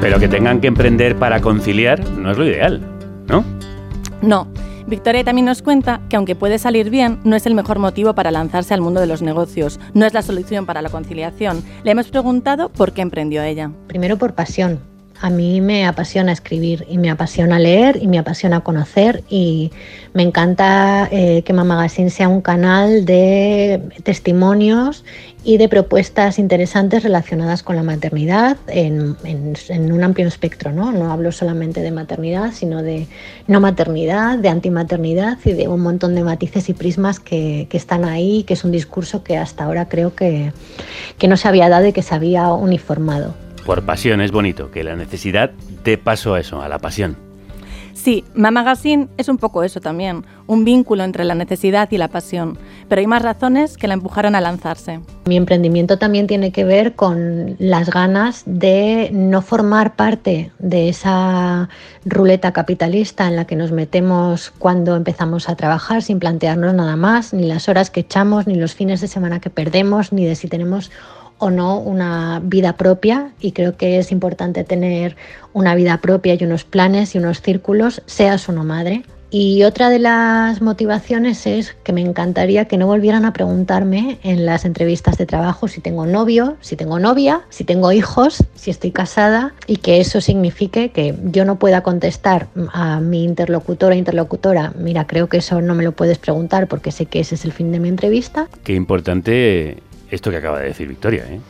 B: Pero que tengan que emprender para conciliar no es lo ideal, ¿no?
J: No. Victoria también nos cuenta que aunque puede salir bien, no es el mejor motivo para lanzarse al mundo de los negocios, no es la solución para la conciliación. Le hemos preguntado por qué emprendió ella.
K: Primero por pasión. A mí me apasiona escribir y me apasiona leer y me apasiona conocer y me encanta eh, que Mama sea un canal de testimonios y de propuestas interesantes relacionadas con la maternidad en, un amplio espectro. ¿no? no hablo solamente de maternidad, sino de no maternidad, de antimaternidad y de un montón de matices y prismas que, que están ahí, que es un discurso que hasta ahora creo que, que no se había dado y que se había uniformado.
B: Por pasión es bonito, que la necesidad dé paso a eso, a la pasión.
J: Sí, Mama Magazine es un poco eso también, un vínculo entre la necesidad y la pasión, pero hay más razones que la empujaron a lanzarse.
K: Mi emprendimiento también tiene que ver con las ganas de no formar parte de esa ruleta capitalista en la que nos metemos cuando empezamos a trabajar sin plantearnos nada más, ni las horas que echamos, ni los fines de semana que perdemos, ni de si tenemos o no una vida propia y creo que es importante tener una vida propia y unos planes y unos círculos, seas o no madre. Y otra de las motivaciones es que me encantaría que no volvieran a preguntarme en las entrevistas de trabajo si tengo novio, si tengo novia, si tengo hijos, si estoy casada y que eso signifique que yo no pueda contestar a mi interlocutor o interlocutora, mira, creo que eso no me lo puedes preguntar porque sé que ese es el fin de mi entrevista.
B: Qué importante esto que acaba de decir Victoria. ¿eh?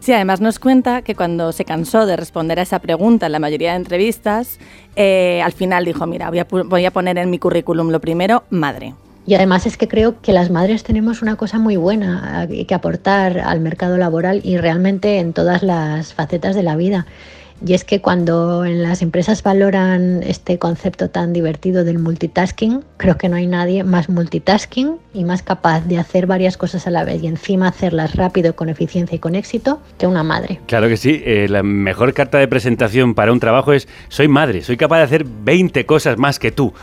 J: Sí, además nos cuenta que cuando se cansó de responder a esa pregunta en la mayoría de entrevistas, eh, al final dijo, mira, voy a, voy a poner en mi currículum lo primero, madre.
K: Y además es que creo que las madres tenemos una cosa muy buena que aportar al mercado laboral y realmente en todas las facetas de la vida. Y es que cuando en las empresas valoran este concepto tan divertido del multitasking, creo que no hay nadie más multitasking y más capaz de hacer varias cosas a la vez y encima hacerlas rápido, con eficiencia y con éxito que una madre.
B: Claro que sí, eh, la mejor carta de presentación para un trabajo es soy madre, soy capaz de hacer 20 cosas más que tú.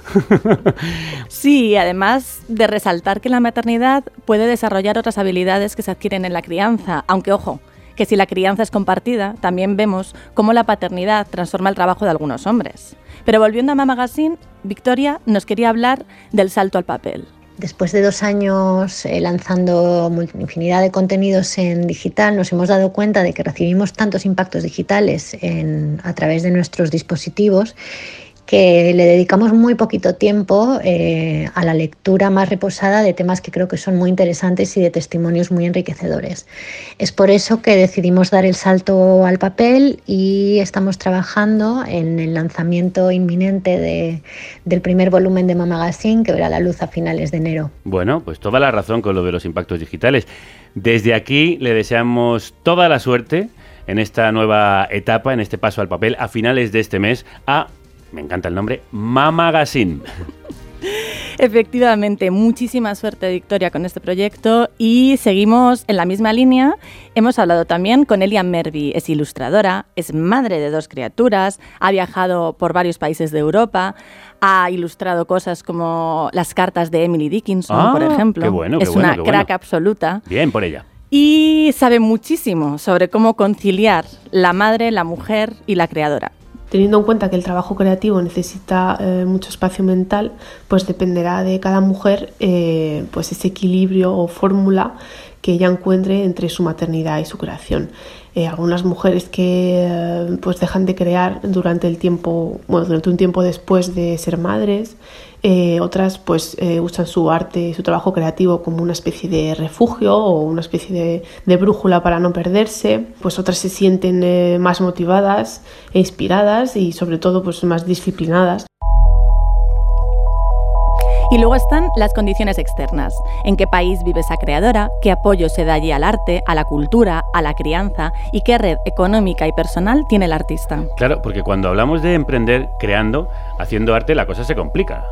J: sí, además de resaltar que la maternidad puede desarrollar otras habilidades que se adquieren en la crianza, aunque ojo, que si la crianza es compartida, también vemos cómo la paternidad transforma el trabajo de algunos hombres. Pero volviendo a Mama Magazine, Victoria nos quería hablar del salto al papel.
K: Después de dos años eh, lanzando infinidad de contenidos en digital, nos hemos dado cuenta de que recibimos tantos impactos digitales a través de nuestros dispositivos que le dedicamos muy poquito tiempo eh, a la lectura más reposada de temas que creo que son muy interesantes y de testimonios muy enriquecedores. Es por eso que decidimos dar el salto al papel y estamos trabajando en el lanzamiento inminente del primer volumen de Mama que verá la luz a finales de enero.
B: Bueno, pues toda la razón con lo de los impactos digitales. Desde aquí le deseamos toda la suerte en esta nueva etapa, en este paso al papel, a finales de este mes, a me encanta el nombre, Mamagazine.
J: Efectivamente, muchísima suerte Victoria con este proyecto y seguimos en la misma línea. Hemos hablado también con Elia Mervi, es ilustradora, es madre de dos criaturas, ha viajado por varios países de Europa, ha ilustrado cosas como las cartas de Emily Dickinson, por ah, ejemplo.
B: bueno,
J: es una crack absoluta.
B: Bien por ella.
J: Y sabe muchísimo sobre cómo conciliar la madre, la mujer y la creadora
L: teniendo en cuenta que el trabajo creativo necesita eh, mucho espacio mental, pues dependerá de cada mujer eh, pues ese equilibrio o fórmula que ella encuentre entre su maternidad y su creación. Eh, algunas mujeres que pues dejan de crear durante el tiempo, bueno, durante un tiempo después de ser madres, eh, otras pues eh, usan su arte, su trabajo creativo como una especie de refugio o una especie de, brújula para no perderse, pues otras se sienten eh, más motivadas e inspiradas y sobre todo pues más disciplinadas.
J: Y luego están las condiciones externas. ¿En qué país vive esa creadora? ¿Qué apoyo se da allí al arte, a la cultura, a la crianza? ¿Y qué red económica y personal tiene el artista?
B: Claro, porque cuando hablamos de emprender creando, haciendo arte, la cosa se complica.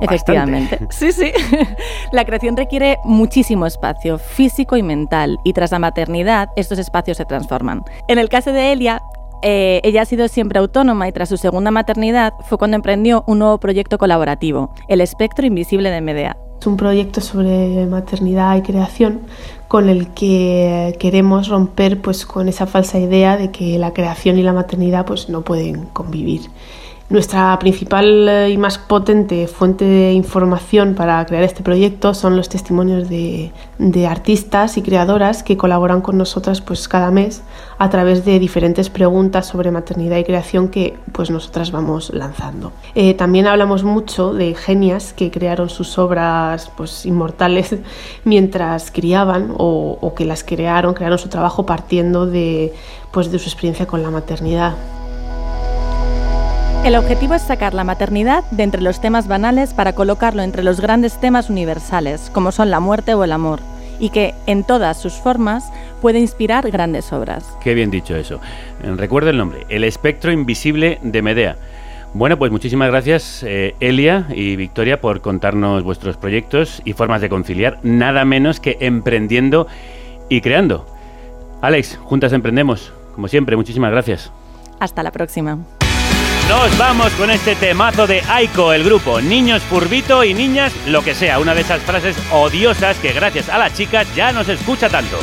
J: Efectivamente. Sí, sí. La creación requiere muchísimo espacio físico y mental y tras la maternidad estos espacios se transforman. En el caso de Elia, eh, ella ha sido siempre autónoma y tras su segunda maternidad fue cuando emprendió un nuevo proyecto colaborativo, El Espectro Invisible de Medea.
L: Es un proyecto sobre maternidad y creación con el que queremos romper pues, con esa falsa idea de que la creación y la maternidad pues, no pueden convivir. Nuestra principal eh, y más potente fuente de información para crear este proyecto son los testimonios de, artistas y creadoras que colaboran con nosotras pues, cada mes a través de diferentes preguntas sobre maternidad y creación que pues, nosotras vamos lanzando. Eh, también hablamos mucho de genias que crearon sus obras pues, inmortales mientras criaban o, o que las crearon, crearon su trabajo partiendo de, pues, de su experiencia con la maternidad.
J: El objetivo es sacar la maternidad de entre los temas banales para colocarlo entre los grandes temas universales, como son la muerte o el amor, y que, en todas sus formas, puede inspirar grandes obras.
B: Qué bien dicho eso. Eh, Recuerda el nombre, El espectro invisible de Medea. Bueno, pues muchísimas gracias eh, Elia y Victoria por contarnos vuestros proyectos y formas de conciliar, nada menos que emprendiendo y creando. Alex, juntas emprendemos. Como siempre, muchísimas gracias.
J: Hasta la próxima.
B: Nos vamos con este temazo de Aiko, el grupo. Niños Purbito y Niñas lo que sea, una de esas frases odiosas que gracias a las chicas ya no se escucha tanto.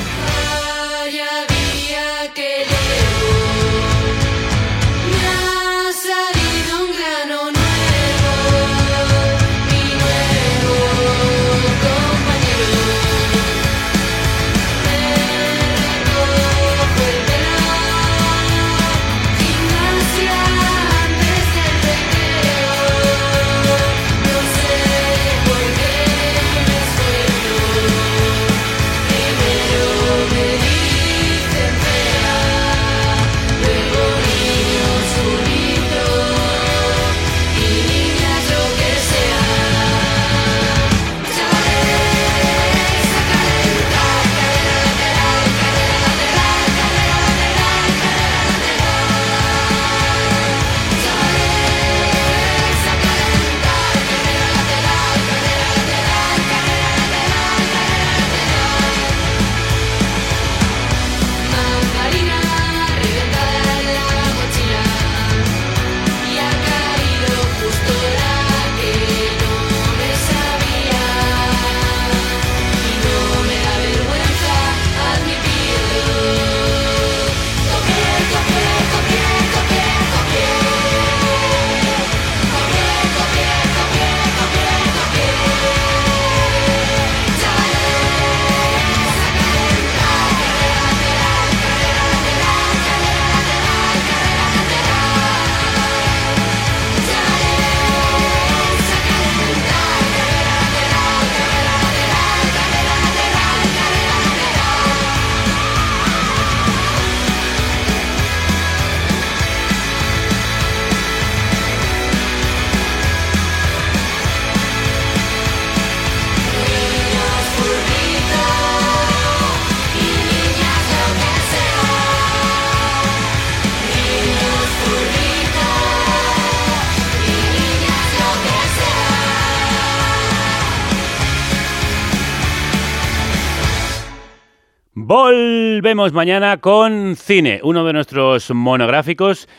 B: Volvemos mañana con cine, uno de nuestros monográficos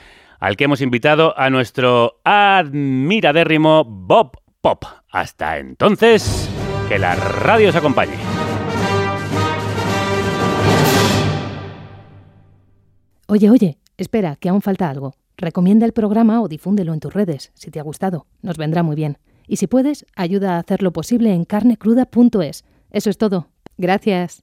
B: al que hemos invitado a nuestro admiradérrimo Bob Pop. Hasta entonces, que la radio os acompañe.
H: Oye, oye, espera, que aún falta algo. Recomienda el programa o difúndelo en tus redes, si te ha gustado. Nos vendrá muy bien. Y si puedes, ayuda a hacerlo posible en carnecruda.es. Eso es todo. Gracias.